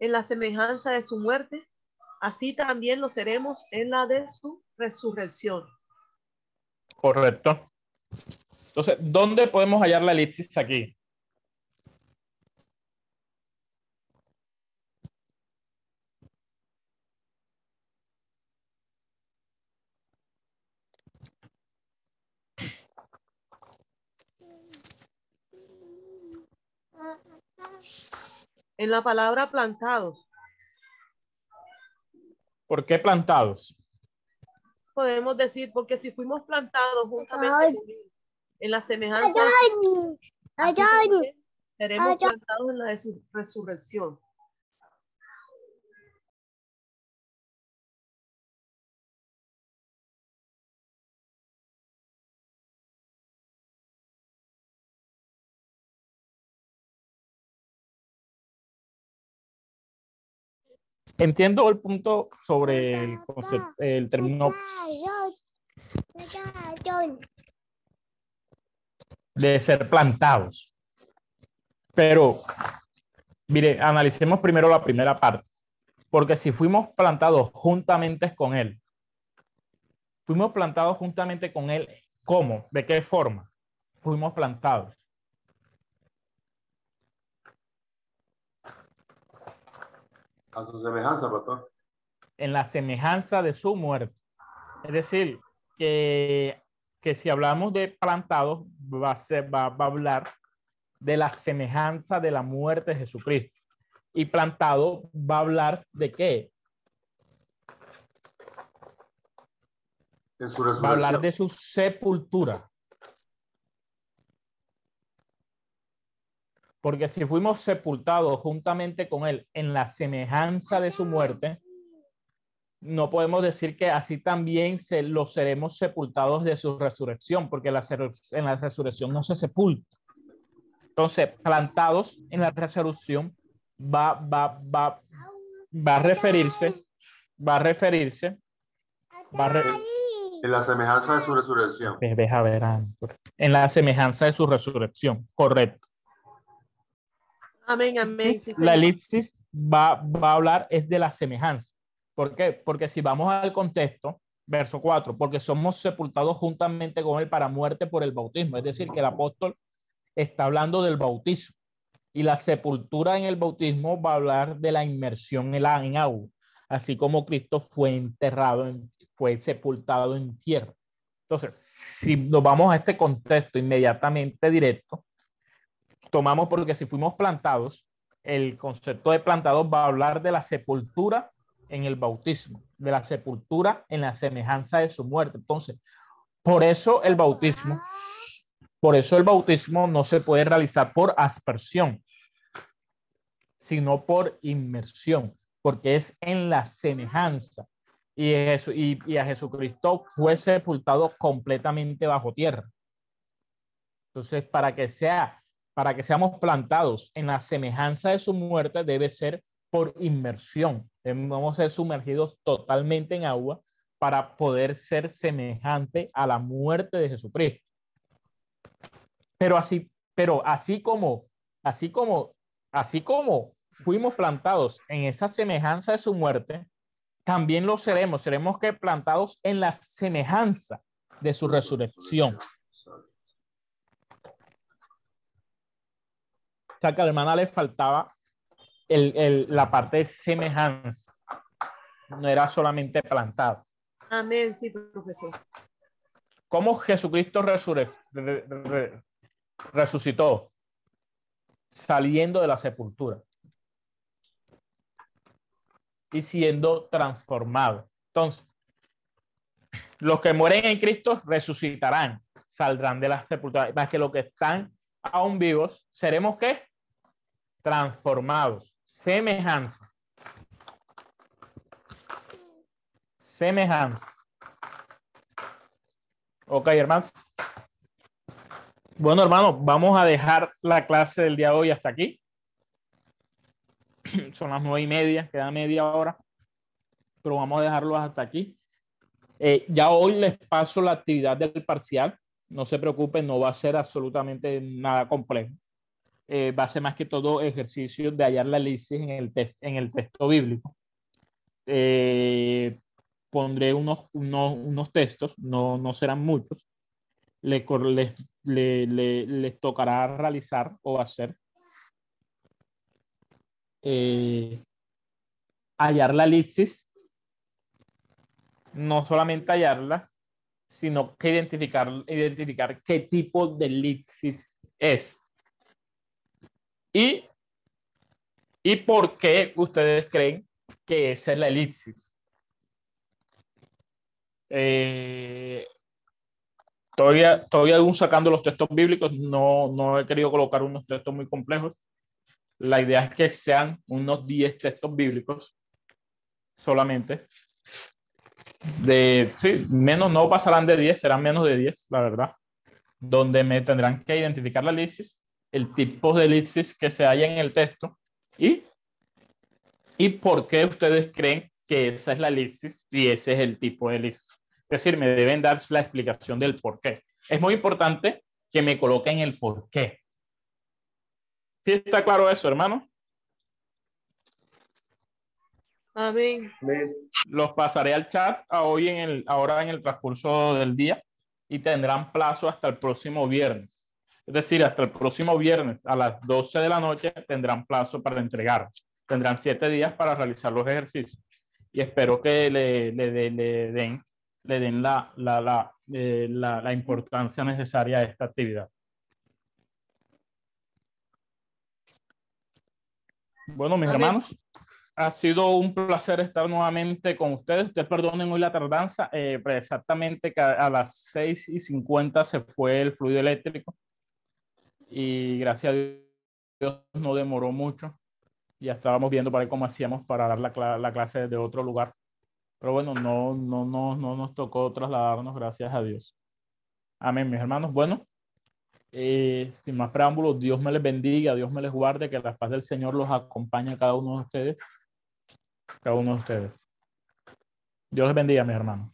en la semejanza de su muerte, así también lo seremos en la de su resurrección.
Correcto. Entonces, ¿dónde podemos hallar la elipsis aquí?
En la palabra plantados.
¿Por qué plantados?
Podemos decir, porque si fuimos plantados juntamente en la semejanza, seremos plantados en la resurrección.
Entiendo el punto sobre el, concepto, el término de ser plantados. Pero, mire, analicemos primero la primera parte. Porque si fuimos plantados juntamente con Él, fuimos plantados juntamente con Él, ¿cómo? ¿De qué forma? Fuimos plantados.
A su semejanza, pastor.
En la semejanza de su muerte. Es decir, que, que si hablamos de plantados, va a, ser, va, va a hablar de la semejanza de la muerte de Jesucristo. Y plantado va a hablar de qué? va a hablar de su sepultura. Porque si fuimos sepultados juntamente con Él en la semejanza de su muerte, no podemos decir que así también se, lo seremos sepultados de su resurrección, porque la, en la resurrección no se sepulta. Entonces, plantados en la resurrección va, va, va, va a referirse, va a referirse, va a
en la semejanza de su resurrección.
Ver, en la semejanza de su resurrección, correcto.
Amén, amén.
la elipsis va, va a hablar es de la semejanza. ¿Por qué? Porque si vamos al contexto, verso 4, porque somos sepultados juntamente con él para muerte por el bautismo. Es decir, que el apóstol está hablando del bautismo. Y la sepultura en el bautismo va a hablar de la inmersión en, en agua, así como Cristo fue enterrado, fue sepultado en tierra. Entonces, si nos vamos a este contexto inmediatamente directo, tomamos porque si fuimos plantados, el concepto de plantados va a hablar de la sepultura en el bautismo, de la sepultura en la semejanza de su muerte. Entonces, por eso el bautismo, por eso el bautismo no se puede realizar por aspersión, sino por inmersión, porque es en la semejanza. Y, eso, y, y a Jesucristo fue sepultado completamente bajo tierra. Entonces, para que sea para que seamos plantados en la semejanza de su muerte debe ser por inmersión. A ser sumergidos totalmente en agua para poder ser semejante a la muerte de Jesucristo. Pero así, pero así como, así como, así como fuimos plantados en esa semejanza de su muerte, también lo seremos, seremos que plantados en la semejanza de su resurrección. Sea que a la hermana le faltaba el, el, la parte de semejanza. No era solamente plantado.
Amén, sí, profesor.
¿Cómo Jesucristo resure, re, re, resucitó? Saliendo de la sepultura y siendo transformado. Entonces, los que mueren en Cristo resucitarán, saldrán de la sepultura. Más que los que están aún vivos, seremos qué? Transformados. Semejanza. Semejanza. Ok, hermanos. Bueno, hermanos, vamos a dejar la clase del día de hoy hasta aquí. Son las nueve y media, queda media hora, pero vamos a dejarlo hasta aquí. Eh, ya hoy les paso la actividad del parcial. No se preocupen, no va a ser absolutamente nada complejo. Eh, va a ser más que todo ejercicio de hallar la elipsis en el, en el texto bíblico. Eh, pondré unos, unos, unos, textos, no, no serán muchos. Les, les, les, tocará realizar o hacer eh, hallar la elipsis, no solamente hallarla, sino que identificar, identificar qué tipo de elipsis es. Y ¿Y por qué ustedes creen que esa es la elipsis? Eh, todavía, todavía aún sacando los textos bíblicos, no, no he querido colocar unos textos muy complejos. La idea es que sean unos 10 textos bíblicos solamente. De, sí, menos, no pasarán de 10, serán menos de 10, la verdad. Donde me tendrán que identificar la elipsis, el tipo de elipsis que se halla en el texto y, y por qué ustedes creen que esa es la elipsis y ese es el tipo de elipsis. Es decir, me deben dar la explicación del por qué. Es muy importante que me coloquen el por qué. ¿Sí está claro eso, hermano?
Amén.
Los pasaré al chat a hoy en el, ahora en el transcurso del día y tendrán plazo hasta el próximo viernes. Es decir, hasta el próximo viernes a las 12 de la noche tendrán plazo para entregar. Tendrán siete días para realizar los ejercicios. Y espero que le, le, le den le den la, la, eh, la, la, importancia necesaria a esta actividad. Bueno, mis hermanos, ha sido un placer estar nuevamente con ustedes. Ustedes perdonen hoy la tardanza, eh, exactamente a las 6 y 50 se fue el fluido eléctrico y gracias a Dios no demoró mucho. Ya estábamos viendo para cómo hacíamos para dar la, la clase de otro lugar. Pero bueno, no, no, no, no nos tocó trasladarnos, gracias a Dios. Amén, mis hermanos. Bueno, eh, sin más preámbulos, Dios me les bendiga, Dios me les guarde, que la paz del Señor los acompañe a cada uno de ustedes. Cada uno de ustedes. Dios les bendiga, mis hermanos.